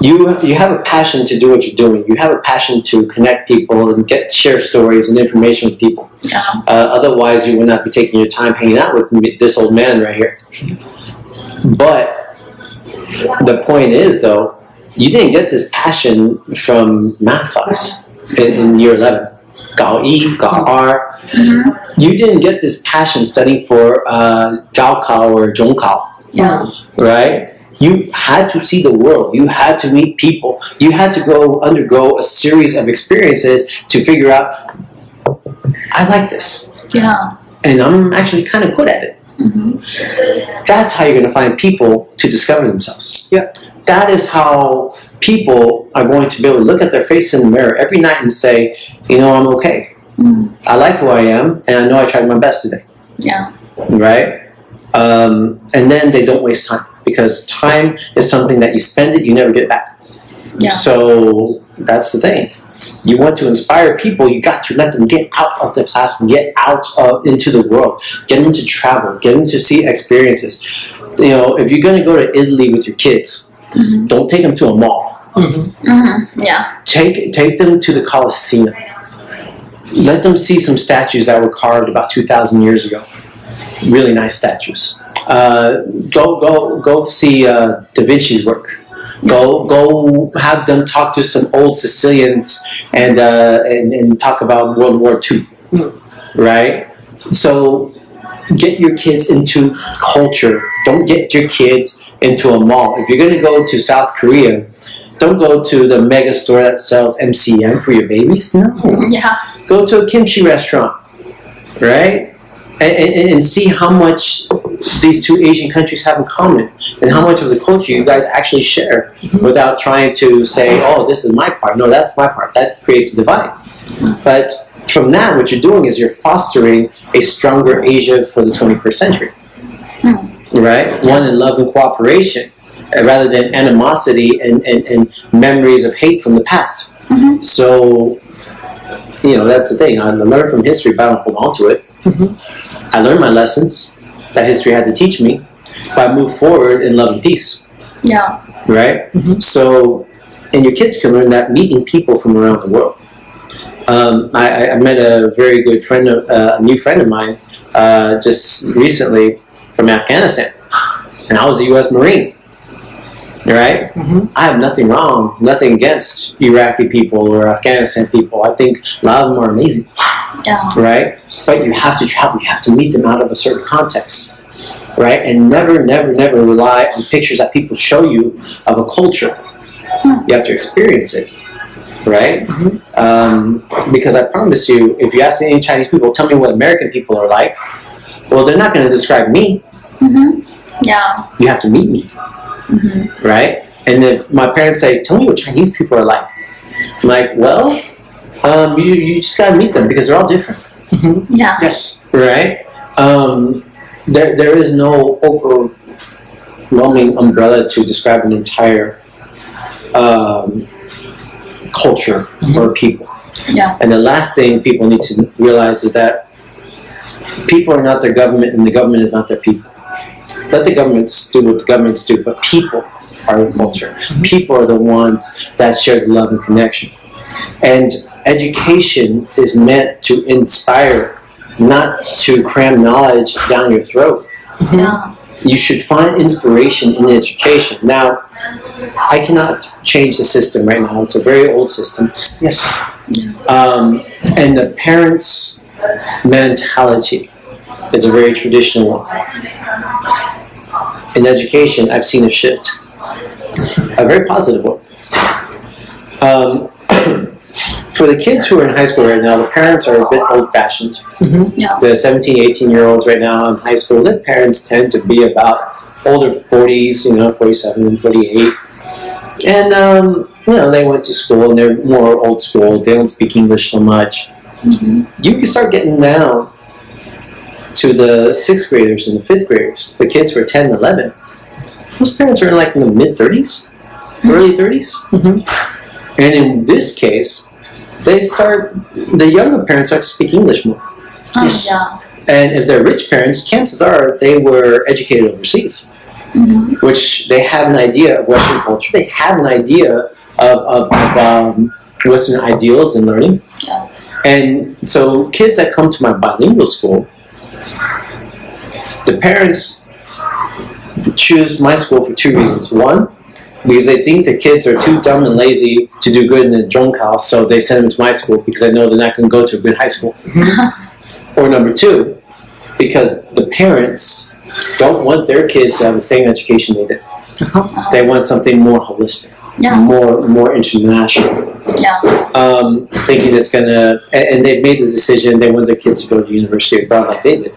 you you have a passion to do what you're doing. You have a passion to connect people and get share stories and information with people. Yeah. Uh, otherwise, you would not be taking your time hanging out with me, this old man right here. But the point is, though, you didn't get this passion from math class in, in year eleven. Gao Yi, Gao R. Mm-hmm. You didn't get this passion studying for uh, Gao Kao or Zhong Kao. Yeah. Right? You had to see the world. You had to meet people. You had to go undergo a series of experiences to figure out, I like this, Yeah. and I'm actually kind of good at it. That's how you're going to find people to discover themselves. Yeah. That is how people are going to be able to look at their face in the mirror every night and say, you know, I'm okay. I like who I am, and I know I tried my best today Yeah. right? Um, and then they don't waste time because time is something that you spend it, you never get back. Yeah. So that's the thing. You want to inspire people, you got to let them get out of the classroom, get out of into the world, get them to travel, get them to see experiences. You know, if you're going to go to Italy with your kids, don't take them to a mall. Mm-hmm. Yeah. Take take them to the Colosseum. Let them see some statues that were carved about two thousand years ago. Really nice statues. Uh, go go go see uh, Da Vinci's work. Go go have them talk to some old Sicilians and uh, and, and talk about World War II. Right. So get your kids into culture. Don't get your kids into a mall. If you're going to go to South Korea, don't go to the mega store that sells MCM for your babies. No. Yeah. Go to a kimchi restaurant, right? And, and, and see how much these two Asian countries have in common and how much of the culture you guys actually share mm-hmm. without trying to say, oh, this is my part. No, that's my part. That creates a divide. But from that, what you're doing is you're fostering a stronger Asia for the 21st century, hmm. right? One in love and cooperation uh, rather than animosity and, and, and memories of hate from the past. Mm-hmm. So, you know, that's the thing. I learned from history, but I don't hold on to it. Mm-hmm. I learned my lessons that history had to teach me, but I move forward in love and peace, Yeah. right? So, and your kids can learn that meeting people from around the world. Um, I, I- I met a very good friend, of, uh, a new friend of mine, uh, just recently from Afghanistan, and I was a U.S. Marine. Right? Mhm. I have nothing wrong, nothing against Iraqi people or Afghanistan people. I think a lot of them are amazing, Yeah. right? But you have to travel. You have to meet them out of a certain context, right? And never, never, never rely on pictures that people show you of a culture. You have to experience it, right? Mhm. Um, because I promise you, if you ask any Chinese people, tell me what American people are like. Well, they're not going to describe me. Mm-hmm. Yeah. You have to meet me, Mm-hmm. right? And if my parents say, "Tell me what Chinese people are like," I'm like, "Well, um, you you just got to meet them because they're all different, Yeah. Yes. right?" Um, there there is no overwhelming umbrella to describe an entire um, culture or people. Yeah. And the last thing people need to realize is that people are not their government and the government is not their people. Let the governments do what the governments do, but people are the culture. People are the ones that share the love and connection. And education is meant to inspire, not to cram knowledge down your throat. Yeah. You should find inspiration in education. Now, I cannot change the system right now. It's a very old system. Yes. Um, and the parents' mentality is a very traditional one. In education, I've seen a shift, a very positive one. Um, for the kids who are in high school right now, the parents are a bit old fashioned. Yeah. The 17, 18 year olds right now in high school, their parents tend to be about older 40s, you know, 47, 48. And, um, you know, they went to school and they're more old school. They don't speak English so much. You can start getting down to the sixth graders and the fifth graders, the kids were are 10 and 11. Those parents are in like in the mid 30s, early 30s. And in this case, they start, the younger parents start to speak English more. Oh, yeah. And if they're rich parents, chances are they were educated overseas, Mhm. which they have an idea of Western culture. They have an idea of, of, of um, Western ideals and learning. Yeah. And so kids that come to my bilingual school, the parents choose my school for two reasons. One, because they think the kids are too dumb and lazy to do good in the Zhongkao, so they send them to my school because I know they're not going to go to a good high school. or number two, because the parents don't want their kids to have the same education they did. They want something more holistic, Yeah. more more international Yeah. um, thinking it's gonna, and, and they've made this decision. They want their kids to go to university abroad like they did.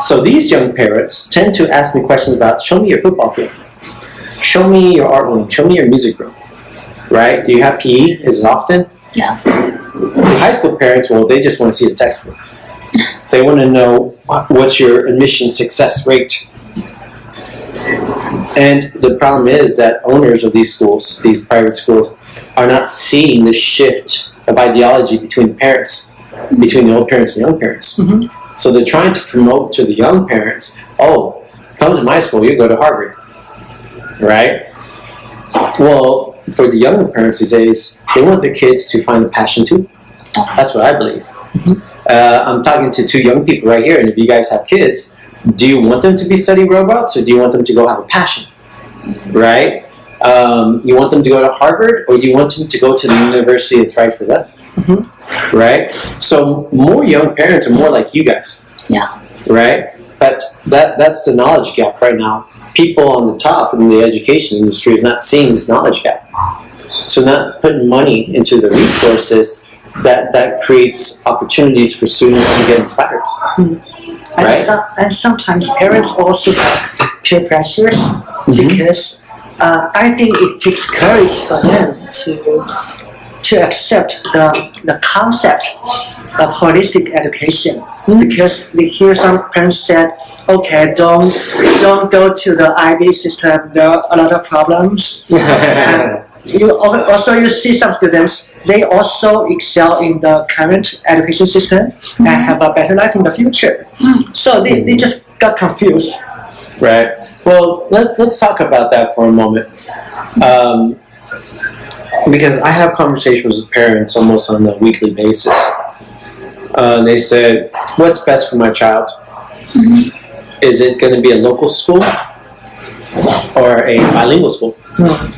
So these young parents tend to ask me questions about, show me your football field, show me your art room, show me your music room, right? Do you have PE? Is it often? Yeah. The high school parents, well, they just want to see the textbook. They want to know what's your admission success rate. And the problem is that owners of these schools, these private schools, are not seeing the shift of ideology between parents, between the old parents and young parents. Mhm. So they're trying to promote to the young parents, oh, come to my school, you go to Harvard, right? Well, for the younger parents these days, they want their kids to find a passion too. That's what I believe. Uh, I'm talking to two young people right here, and if you guys have kids, do you want them to be study robots, or do you want them to go have a passion? Right? Um, you want them to go to Harvard, or do you want them to go to the university that's right for them? Right? So more young parents are more like you guys. Yeah. Right? But that that's the knowledge gap right now. People on the top in the education industry is not seeing this knowledge gap. So not putting money into the resources that that creates opportunities for students to get inspired. And, Right. some, and sometimes parents also have peer pressures because uh, I think it takes courage for them to to accept the the concept of holistic education because they hear some parents said, okay, don't don't go to the IB system. There are a lot of problems. And you also you see some students they also excel in the current education system and have a better life in the future so they, they just got confused Right. Well, let's let's talk about that for a moment, um, because I have conversations with parents almost on a weekly basis. Uh, they said, "What's best for my child? Is it going to be a local school, or a bilingual school.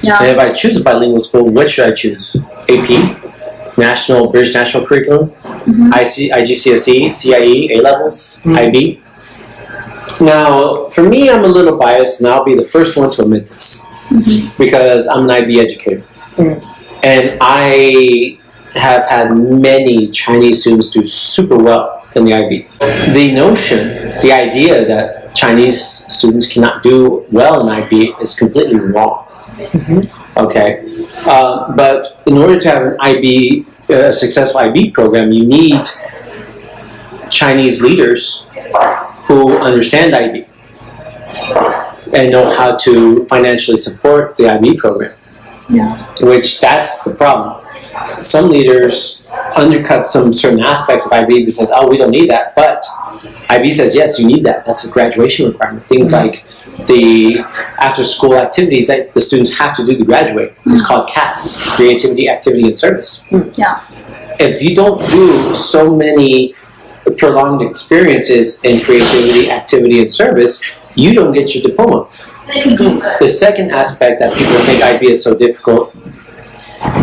Yeah. And if I choose a bilingual school, what should I choose? AP, National British National Curriculum, mm-hmm. IC, IGCSE, CIE, A levels, mm-hmm. IB. Now, for me, I'm a little biased, and I'll be the first one to admit this mm-hmm. because I'm an IB educator, Mm. and I have had many Chinese students do super well in the IB. The notion, the idea that Chinese students cannot do well in IB is completely wrong. Okay, uh, but in order to have an IB, a uh, successful IB program, you need Chinese leaders who understand IB and know how to financially support the IB program. Yeah. Which that's the problem. Some leaders undercut some certain aspects of IB because oh we don't need that, but IB says yes you need that. That's a graduation requirement. Things like the after school activities that the students have to do to graduate. It's mm. called CAS, creativity, activity, and service. Mm. Yeah. If you don't do so many prolonged experiences in creativity, activity, and service, you don't get your diploma. The second aspect that people think IB is so difficult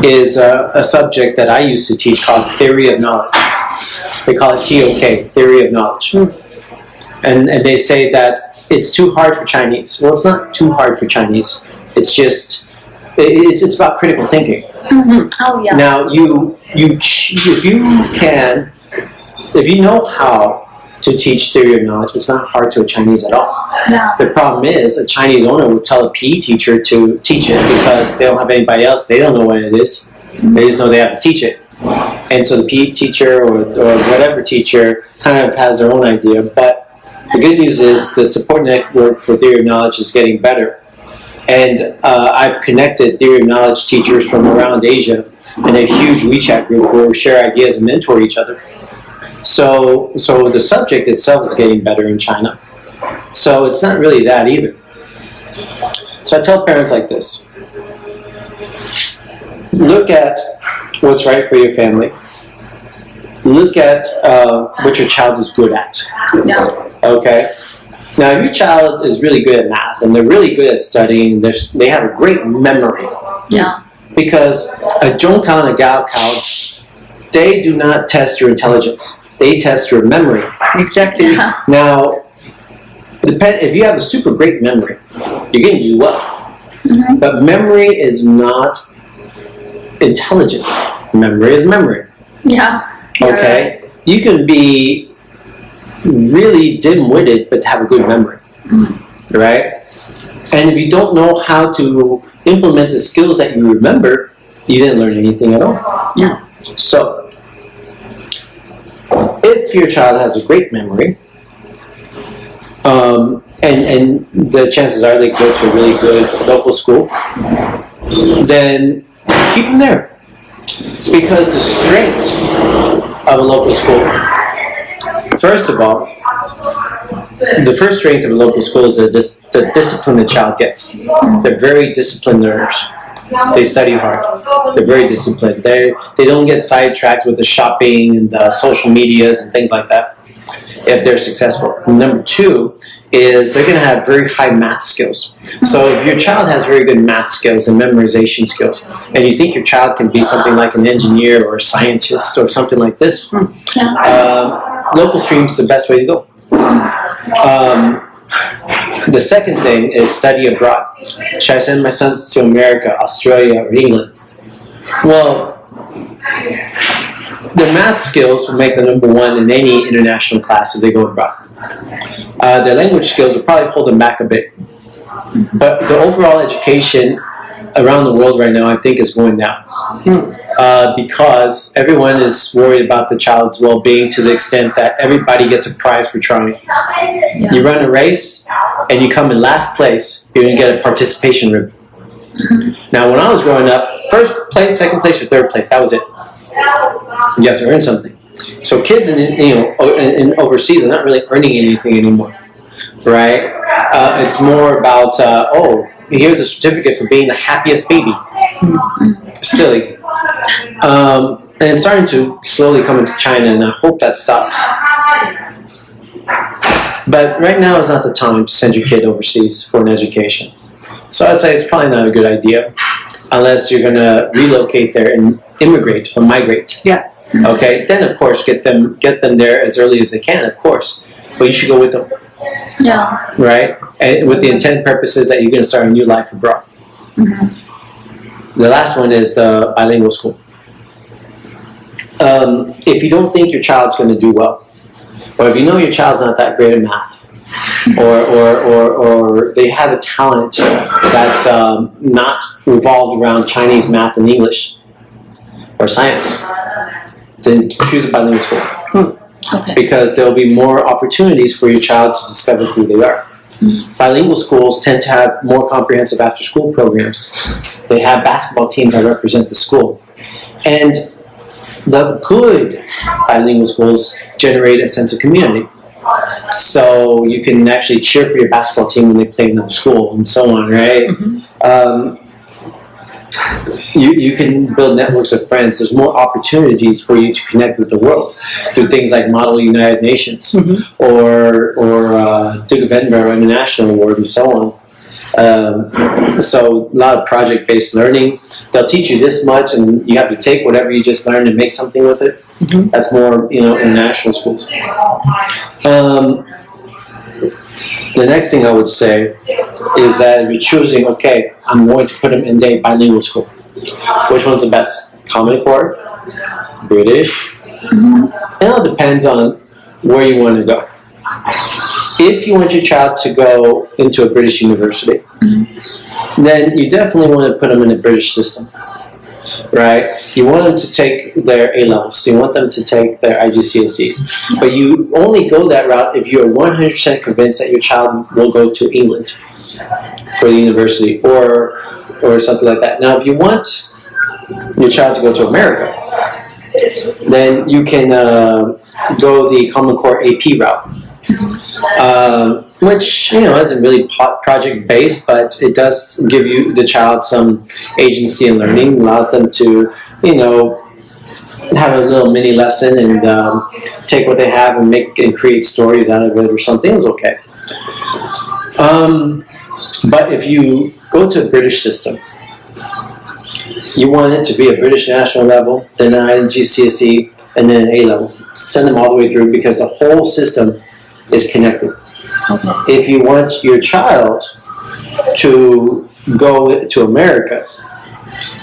is a, a subject that I used to teach called theory of knowledge. They call it TOK, theory of knowledge. Mm. And, and they say that it's too hard for Chinese. Well, it's not too hard for Chinese. It's just, it's, it's about critical thinking. Mm-hmm. Oh yeah. Now you you if you can if you know how to teach theory of knowledge, it's not hard to a Chinese at all. Yeah. The problem is a Chinese owner would tell a PE teacher to teach it because they don't have anybody else. They don't know what it is. Mm-hmm. They just know they have to teach it. And so the PE teacher or, or whatever teacher kind of has their own idea. But the good news is the support network for theory of knowledge is getting better. And uh, I've connected theory of knowledge teachers from around Asia in a huge WeChat group where we share ideas and mentor each other. So, so the subject itself is getting better in China. So it's not really that either. So I tell parents like this look at what's right for your family, look at uh, what your child is good at. Yeah. Okay? Now, if your child is really good at math and they're really good at studying, they're, they have a great memory Yeah. because a Zhongkao and a Gaokao, they do not test your intelligence. They test your memory. Exactly. Yeah. Now, depend, if you have a super great memory, you're going to do well. Mhm. But memory is not intelligence. Memory is memory. Yeah. Okay? You can be really dim witted but have a good memory. Right? And if you don't know how to implement the skills that you remember, you didn't learn anything at all. Yeah. So, if your child has a great memory, um, and, and the chances are they go to a really good local school, then keep them there. It's because the strengths of a local school, first of all, the first strength of a local school is the, dis- the discipline the child gets. They're very disciplined learners. They study hard. They're very disciplined. They they don't get sidetracked with the shopping and the social medias and things like that. If they're successful. Number two is they're going to have very high math skills. So if your child has very good math skills and memorization skills, and you think your child can be something like an engineer or a scientist or something like this, um, local stream's the best way to go. Um, the second thing is study abroad. Should I send my sons to America, Australia, or England? Well, their math skills will make them number one in any international class if they go abroad. Uh, their language skills will probably hold them back a bit. But the overall education around the world right now, I think, is going down. Uh, because everyone is worried about the child's well being to the extent that everybody gets a prize for trying. You run a race and you come in last place, you're going to get a participation ribbon. Now, when I was growing up, first place, second place, or third place, that was it. You have to earn something. So kids in you know in, in overseas are not really earning anything anymore, right? Uh, it's more about uh, oh, here's a certificate for being the happiest baby. Silly. Um, and it's starting to slowly come into China, and I hope that stops. But right now is not the time to send your kid overseas for an education. So I'd say it's probably not a good idea unless you're going to relocate there and immigrate or migrate. Yeah. Okay. Then of course get them get them there as early as they can. Of course, but you should go with them, Yeah. right? And with the intent purposes that you're going to start a new life abroad. The last one is the bilingual school. Um, if you don't think your child's going to do well, or if you know your child's not that great at math, or, or, or, or they have a talent that's um, not revolved around Chinese math and English or science, then choose a bilingual school hmm, Okay. because there will be more opportunities for your child to discover who they are. Hmm. Bilingual schools tend to have more comprehensive after school programs. They have basketball teams that represent the school. And the good bilingual schools generate a sense of community. So you can actually cheer for your basketball team when they play another school and so on, right? Mm-hmm. Um, you, you can build networks of friends. There's more opportunities for you to connect with the world through things like Model United Nations or or uh, Duke of Edinburgh International Award and so on. Um, so a lot of project-based learning. They'll teach you this much, and you have to take whatever you just learned and make something with it. Mhm. That's more, you know, in national schools. Um, the next thing I would say is that you're choosing, okay, I'm going to put them in a bilingual school. Which one's the best? Common Core, British. Mm-hmm. It all depends on where you want to go. If you want your child to go into a British university, mm-hmm. then you definitely want to put them in the British system, right? You want them to take their A levels. You want them to take their IGCSEs, but you only go that route if you are 100% convinced that your child will go to England for the university or or something like that. Now, if you want your child to go to America, then you can uh, go the Common Core AP route, um, which you know isn't really project based, but it does give you the child some agency and learning, allows them to you know have a little mini lesson and um, take what they have and make and create stories out of it or something. Was okay. Um, but if you go to a British system, you want it to be a British national level, then an IGCSE, and then an A level. Send them all the way through because the whole system is connected. Okay. If you want your child to go to America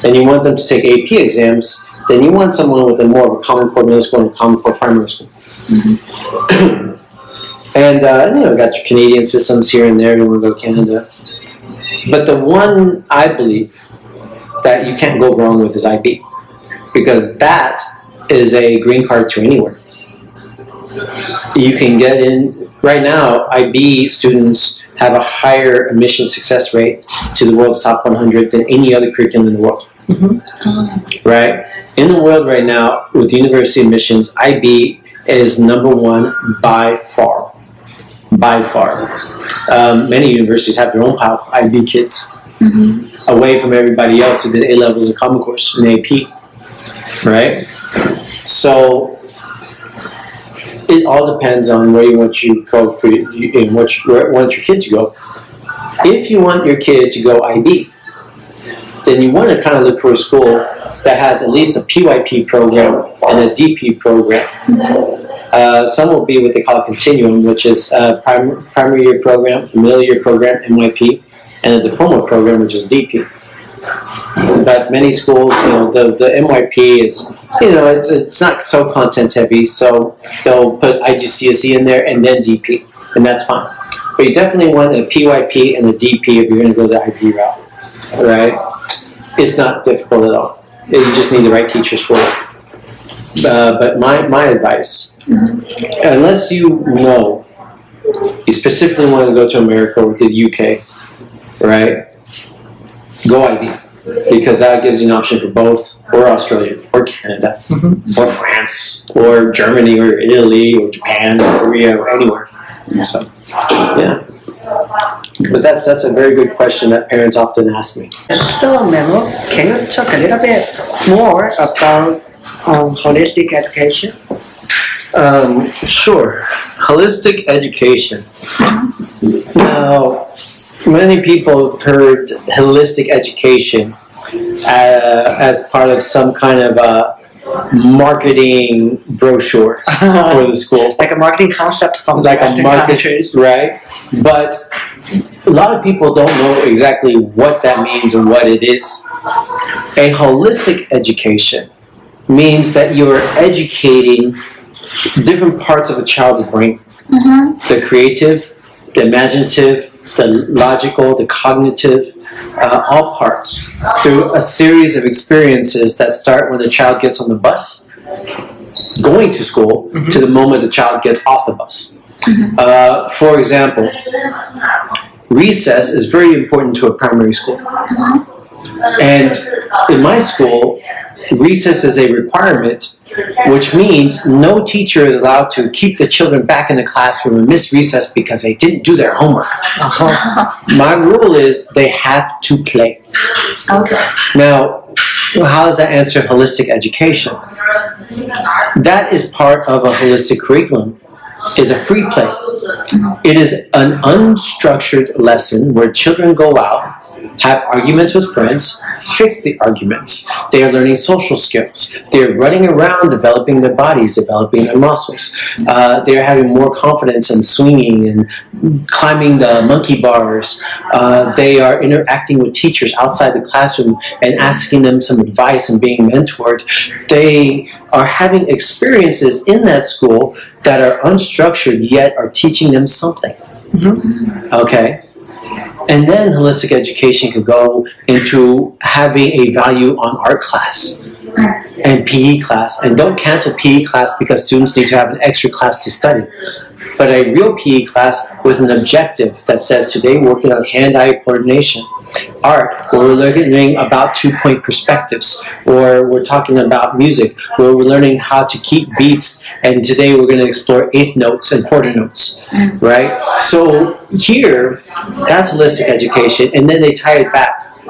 and you want them to take AP exams, then you want someone with a more of a Common Core middle school and a Common Core primary school. and uh, you know, got your Canadian systems here and there. You want to go to Canada, but the one I believe that you can't go wrong with is IB, because that is a green card to anywhere. You can get in right now. IB students have a higher admission success rate to the world's top 100 than any other curriculum in the world. Oh, Right in the world right now with university admissions, IB is number one by far. By far, um, many universities have their own pile of IB kids away from everybody else who did A levels and Common Core and AP. Right? So it all depends on where you want you to go for you, and what you where want your kid to go. If you want your kid to go IB, then you want to kind of look for a school that has at least a PYP program and a DP program. Uh, some will be what they call a continuum, which is a prim- primary year program, middle year program, MYP, and a diploma program, which is DP. But many schools, you know, the, the MYP is, you know, it's, it's not so content heavy, so they'll put IGCSE in there and then DP, and that's fine. But you definitely want a PYP and a DP if you're going to go the IB route, right? It's not difficult at all. You just need the right teachers for it. Uh, but my, my advice, unless you know you specifically want to go to America or the UK, right? Go IB because that gives you an option for both, or Australia, or Canada, or France, or Germany, or Italy, or Japan, or Korea, or anywhere. Yeah. So, yeah. But that's that's a very good question that parents often ask me. So, Memo, can you talk a little bit more about um, holistic education? Um, sure. Holistic education. Now, many people have heard holistic education uh, as part of some kind of uh, marketing brochure for the school. like a marketing concept from like a market, countries. right? But a lot of people don't know exactly what that means and what it is. A holistic education means that you're educating different parts of a child's brain the creative, the imaginative, the logical, the cognitive, uh, all parts through a series of experiences that start when the child gets on the bus going to school to the moment the child gets off the bus. Uh, for example, recess is very important to a primary school. And in my school, recess is a requirement, which means no teacher is allowed to keep the children back in the classroom and miss recess because they didn't do their homework. Uh-huh. My rule is they have to play. Okay. Now, how does that answer holistic education? That is part of a holistic curriculum. Is a free play. It is an unstructured lesson where children go out, have arguments with friends, fix the arguments. They are learning social skills. They're running around, developing their bodies, developing their muscles. Uh, they're having more confidence in swinging and climbing the monkey bars. Uh, they are interacting with teachers outside the classroom and asking them some advice and being mentored. They are having experiences in that school that are unstructured yet are teaching them something. Okay? And then holistic education could go into having a value on art class and PE class. And don't cancel PE class because students need to have an extra class to study. But a real PE class with an objective that says today working on hand-eye coordination. Art, where we're learning about two-point perspectives, or we're talking about music, where we're learning how to keep beats, and today we're going to explore eighth notes and quarter notes, right? So here, that's holistic education, and then they tie it back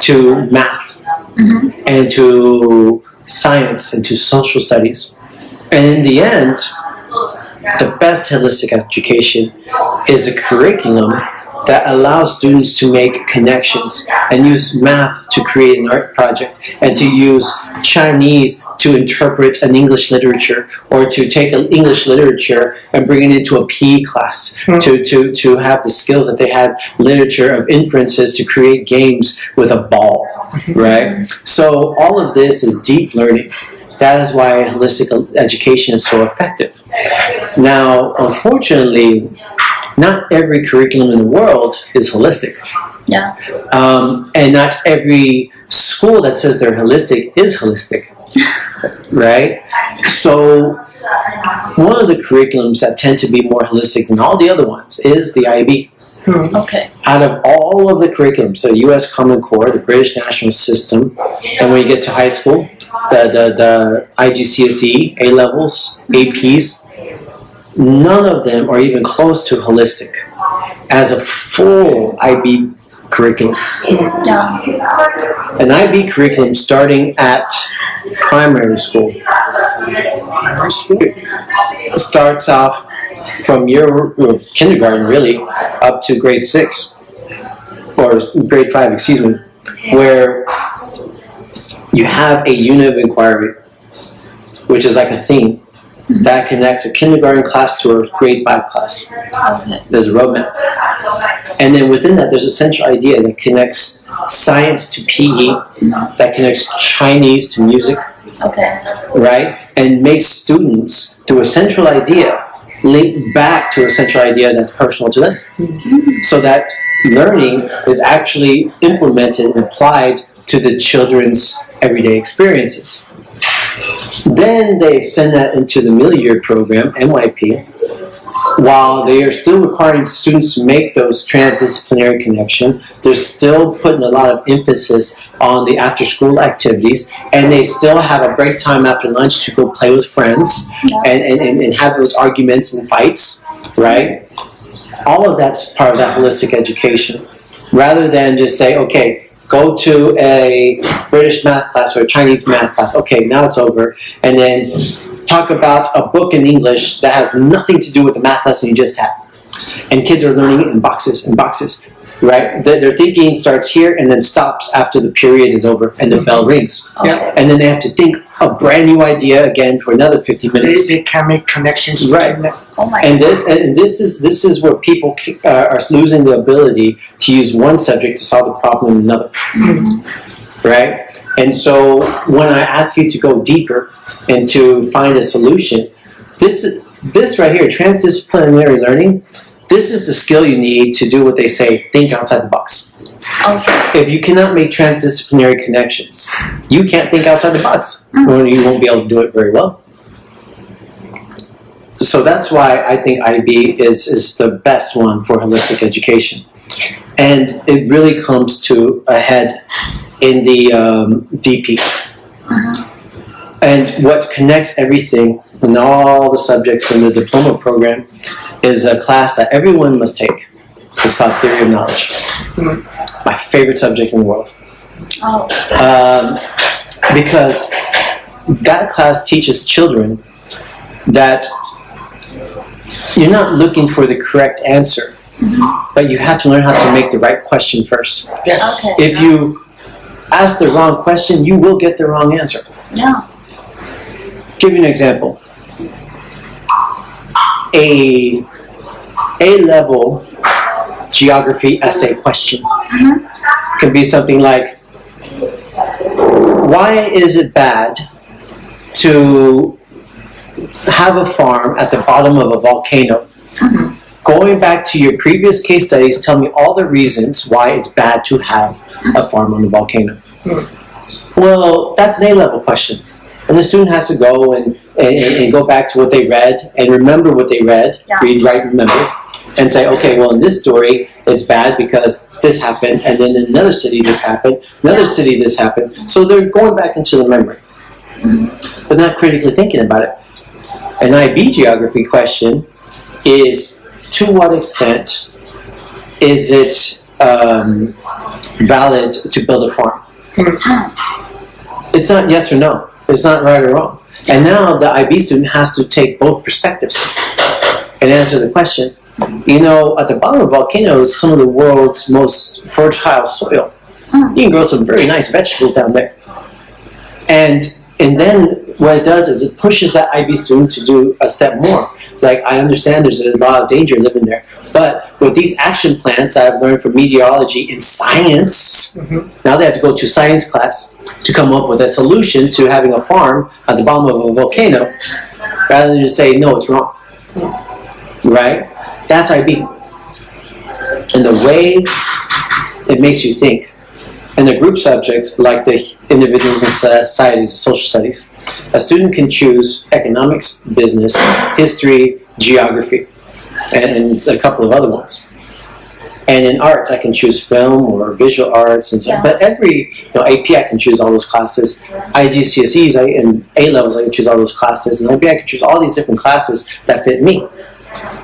to math mm-hmm. and to science and to social studies. And in the end, the best holistic education is a curriculum that allows students to make connections and use math to create an art project and to use Chinese to interpret an English literature or to take an English literature and bring it into a PE class hmm. to, to, to have the skills that they had literature of inferences to create games with a ball, right? So all of this is deep learning. That is why holistic education is so effective. Now, unfortunately, not every curriculum in the world is holistic. Yeah. Um, and not every school that says they're holistic is holistic. right? So, one of the curriculums that tend to be more holistic than all the other ones is the IB. Okay. Out of all of the curriculums, so US Common Core, the British National System, and when you get to high school, the, the, the IGCSE, A levels, APs, none of them are even close to holistic as a full IB curriculum. Yeah. An IB curriculum starting at primary school starts off from your or kindergarten really up to grade six or grade five, excuse me, where you have a unit of inquiry, which is like a theme that connects a kindergarten class to a grade five class. There's a roadmap. And then within that, there's a central idea that connects science to PE, that connects Chinese to music, Okay. right? And makes students, through a central idea, link back to a central idea that's personal to them. Mm-hmm. So that learning is actually implemented and applied to the children's everyday experiences. Then they send that into the middle year program, MYP, while they are still requiring students to make those transdisciplinary connection, they're still putting a lot of emphasis on the after school activities, and they still have a break time after lunch to go play with friends Yeah. and, and, and, and have those arguments and fights, right? All of that's part of that holistic education. Rather than just say, okay, go to a British math class or a Chinese math class, okay, now it's over, and then talk about a book in English that has nothing to do with the math lesson you just had. And kids are learning in boxes and boxes. right? Their, their thinking starts here and then stops after the period is over and the bell rings. Yeah. And then they have to think a brand new idea again for another 50 They, minutes. they can make connections Right. Oh my And this, and this is this is where people uh, are losing the ability to use one subject to solve the problem in another, right? And so when I ask you to go deeper and to find a solution, this this right here, transdisciplinary learning. This is the skill you need to do what they say: think outside the box. Okay. If you cannot make transdisciplinary connections, you can't think outside the box, or you won't be able to do it very well. So that's why I think IB is, is the best one for holistic education. And it really comes to a head in the um, DP. And what connects everything and all the subjects in the diploma program is a class that everyone must take. It's called Theory of Knowledge. My favorite subject in the world. Oh. Um, because that class teaches children that you're not looking for the correct answer, but you have to learn how to make the right question first. Yes. Okay. If you ask the wrong question, you will get the wrong answer. Yeah. Give you an example. A A level geography essay question mm-hmm. can be something like Why is it bad to have a farm at the bottom of a volcano? Mm-hmm. Going back to your previous case studies, tell me all the reasons why it's bad to have a farm on a volcano. Mm-hmm. Well, that's an A level question. And the student has to go and, and, and go back to what they read and remember what they read, Yeah. read, write, remember, and say, okay, well, in this story, it's bad because this happened, and then in another city, this happened, another Yeah. city, this happened. So they're going back into the memory, mm-hmm. but not critically thinking about it. An IB geography question is to what extent is it um, valid to build a farm? It's not yes or no. It's not right or wrong. And now the IB student has to take both perspectives and answer the question. You know, at the bottom of volcanoes, some of the world's most fertile soil. You can grow some very nice vegetables down there. And and then what it does is it pushes that IB student to do a step more. It's like I understand there's a lot of danger living there, but with these action plans I've learned from meteorology in science, mm-hmm. now they have to go to science class to come up with a solution to having a farm at the bottom of a volcano, rather than just say no, it's wrong. Right? That's IB. And the way it makes you think. And the group subjects, like the individuals and societies, social studies, a student can choose economics, business, history, geography, and a couple of other ones. And in arts, I can choose film or visual arts, and so. Yeah. But every you know, AP, I can choose all those classes. IGCSEs, I, and A levels, I can choose all those classes, and IB, I can choose all these different classes that fit me.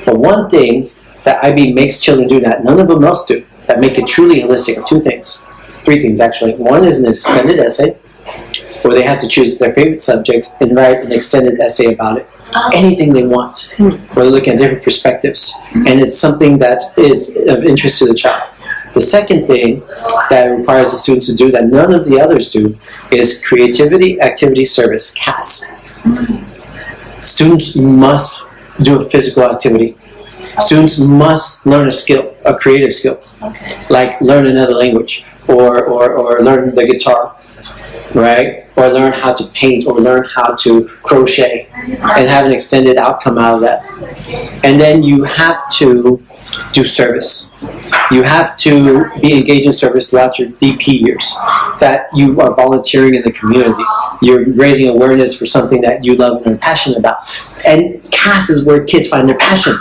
But one thing that IB makes children do that none of them else do, that make it truly holistic, are two things. Three things, actually. One is an extended essay, where they have to choose their favorite subject and write an extended essay about it. Oh. Anything they want, hmm. where they're looking at different perspectives. Hmm. And it's something that is of interest to the child. The second thing that requires the students to do that none of the others do is creativity, activity, service, CAS. Hmm. Students must do a physical activity. Students must learn a skill, a creative skill, Okay. like learn another language or, or, or learn the guitar, right? Or learn how to paint or learn how to crochet and have an extended outcome out of that. And then you have to do service. You have to be engaged in service throughout your DP years. That you are volunteering in the community. You're raising awareness for something that you love and are passionate about. And CAS is where kids find their passion.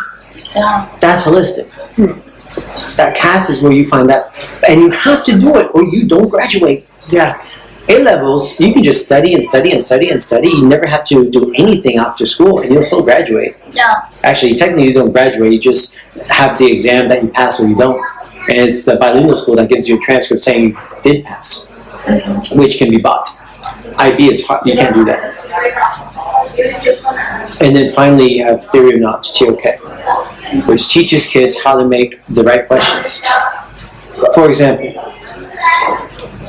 Yeah. That's holistic. Hmm. That CAS is where you find that. And you have to do it or you don't graduate. Yeah. A levels, you can just study and study and study and study. You never have to do anything after school and you'll still graduate. Yeah. Actually, technically, you don't graduate. You just have the exam that you pass or you don't. And it's the bilingual school that gives you a transcript saying you did pass, which can be bought. IB is hard. You can't do that. And then finally, you have theory of knowledge (TOK), which teaches kids how to make the right questions. For example,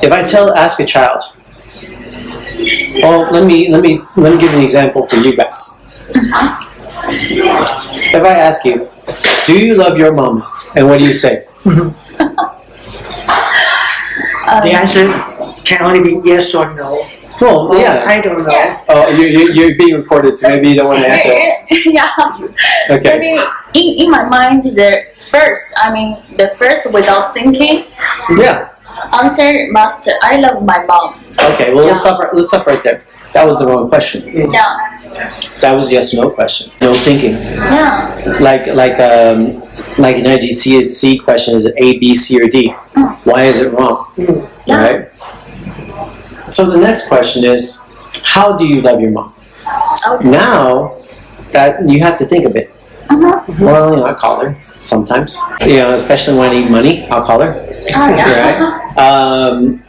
if I tell ask a child, well, let me let me let me give an example for you guys. If I ask you, do you love your mom? And what do you say? The answer can only be yes or no. Well, Oh, yeah. I don't know. Yes. Oh, you, you, you're being recorded, so maybe you don't want to answer. yeah. Okay. Maybe in, in my mind, the first, I mean, the first without thinking, Yeah. answer must, I love my mom. Okay. Well, let's Yeah. stop. Right, let's stop right there. That was the wrong question. Yeah. That was yes no question. No thinking. Yeah. Like like um like an IGCSE question is it A, B, C, or D? Why is it wrong? Yeah. Right. So the next question is, how do you love your mom? Okay. Now that you have to think a bit. Mhm. Well, you know, I call her sometimes. You know, especially when I need money, I'll call her. Oh, yeah. Right. Um,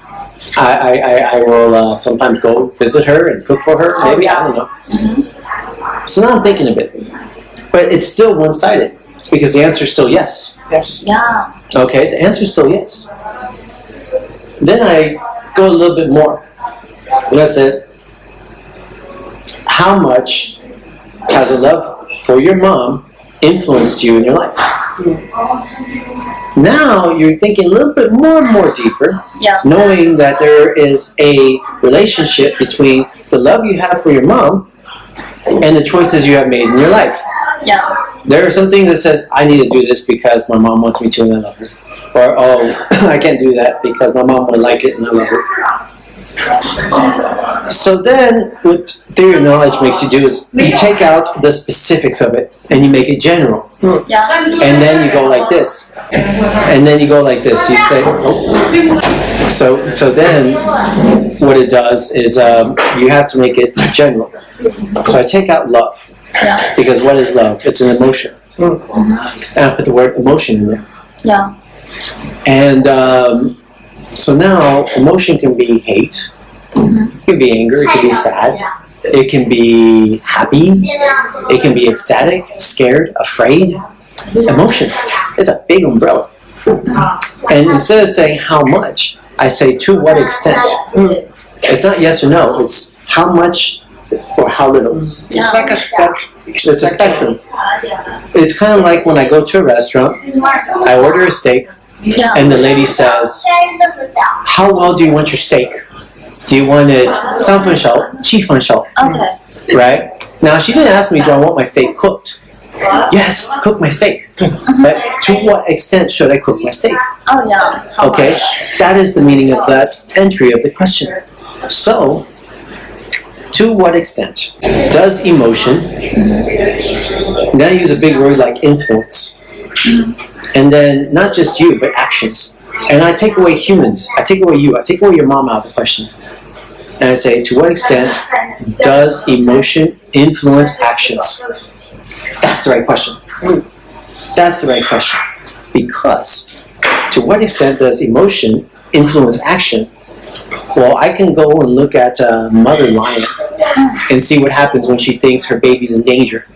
I, I, I, I will uh, sometimes go visit her and cook for her. Oh, Maybe yeah. I don't know. So now I'm thinking a bit, but it's still one-sided because the answer is still yes. Yes. Yeah. Okay, the answer is still yes. Then I go a little bit more. I how much has a love for your mom influenced you in your life? Now you're thinking a little bit more and more deeper, Yeah. knowing that there is a relationship between the love you have for your mom and the choices you have made in your life. Yeah. There are some things that says I need to do this because my mom wants me to and I love her, or oh I can't do that because my mom would like it and I love her. So then, what theory of knowledge makes you do is you take out the specifics of it and you make it general, Yeah. and then you go like this, and then you go like this. You say, oh. so so then what it does is um, you have to make it general. So I take out love. Yeah. Because what is love? It's an emotion. And I put the word emotion in there. Yeah. And um, so now emotion can be hate, it can be anger, it can be sad, it can be happy, it can be ecstatic, scared, afraid. Emotion. It's a big umbrella. And instead of saying how much, I say to what extent. It's not yes or no, it's how much or how little. It's like a spectrum. It's a spectrum. It's kind of like when I go to a restaurant, I order a steak, Yeah. and the lady says, How well do you want your steak? Do you want it 三分熟,七分熟, Okay. right? Now, she didn't ask me, Do I want my steak cooked? Yes, cook my steak. But to what extent should I cook my steak? Oh, yeah. How Okay, much? that is the meaning of that entry of the question. So, to what extent does emotion, now I use a big word like influence, and then not just you, but actions. And I take away humans, I take away you, I take away your mom out of the question. And I say, to what extent does emotion influence actions? That's the right question. That's the right question. Because to what extent does emotion influence action? Well, I can go and look at uh, Mother Lion and see what happens when she thinks her baby's in danger.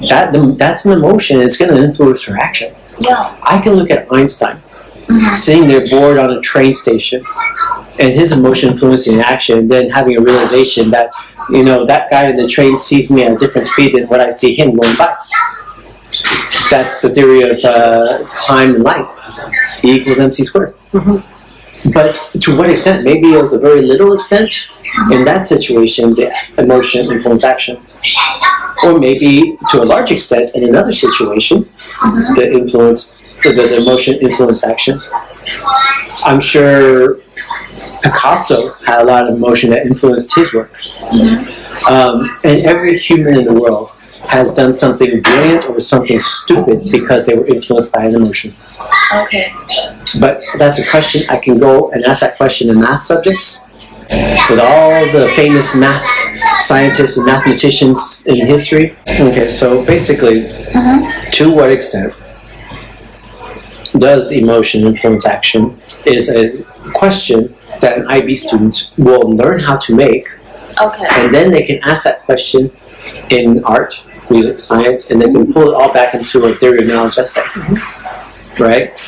Yeah. That that's an emotion. It's going to influence her action. Yeah. I can look at Einstein sitting there bored on a train station, and his emotion influencing action, and then having a realization that you know that guy in the train sees me at a different speed than what I see him going by. That's the theory of uh, time and light. E equals mc squared. But to what extent? Maybe it was a very little extent. In that situation, the emotion influenced action. Or maybe to a large extent, in another situation, the influence, the, the emotion influenced action. I'm sure Picasso had a lot of emotion that influenced his work. Um, and every human in the world has done something brilliant or something stupid because they were influenced by an emotion. Okay. But that's a question I can go and ask that question in math subjects with all the famous math scientists and mathematicians in history. Okay, so basically, mm-hmm. to what extent does emotion influence action is a question that an IB student will learn how to make, Okay. and then they can ask that question in art, music, science, and they can pull it all back into a theory of knowledge essay. Right?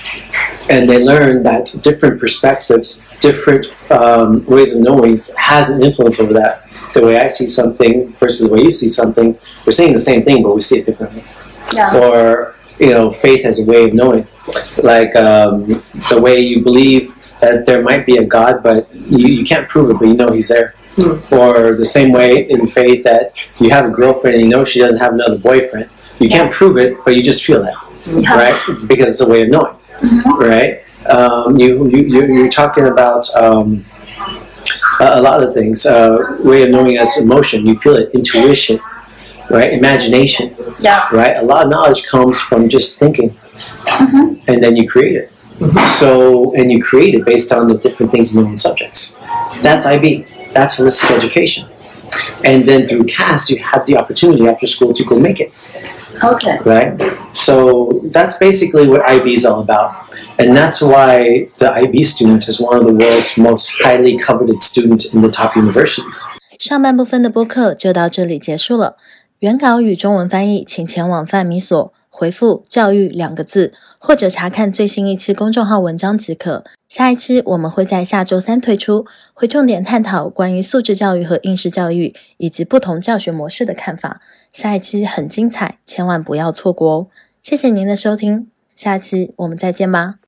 and they learn that different perspectives, different um, ways of knowing has an influence over that. The way I see something versus the way you see something, we're saying the same thing, but we see it differently. Yeah. Or you know, faith has a way of knowing, like um, the way you believe that there might be a God, but you, you can't prove it, but you know He's there. Or the same way in faith that you have a girlfriend and you know she doesn't have another boyfriend. You can't prove it, but you just feel that, Yeah. right? Because it's a way of knowing, right? Um, you, you, you- you're talking about um, a, a lot of things. Uh, way of knowing as emotion, you feel it, intuition, right? Imagination, Yeah. right? A lot of knowledge comes from just thinking, and then you create it. So, and you create it based on the different things in in subjects. That's IB. That's holistic education. And then through CAS, you have the opportunity after school to go make it. Okay. Right? So that's basically what IB is all about. And that's why the IB student is one of the world's most highly coveted students in the top universities. 上半部分的播客就到这里结束了。原稿与中文翻译，请前往范米索。回复“教育”两个字，或者查看最新一期公众号文章即可。下一期我们会在下周三推出，会重点探讨关于素质教育和应试教育以及不同教学模式的看法。下一期很精彩，千万不要错过哦！谢谢您的收听，下期我们再见吧。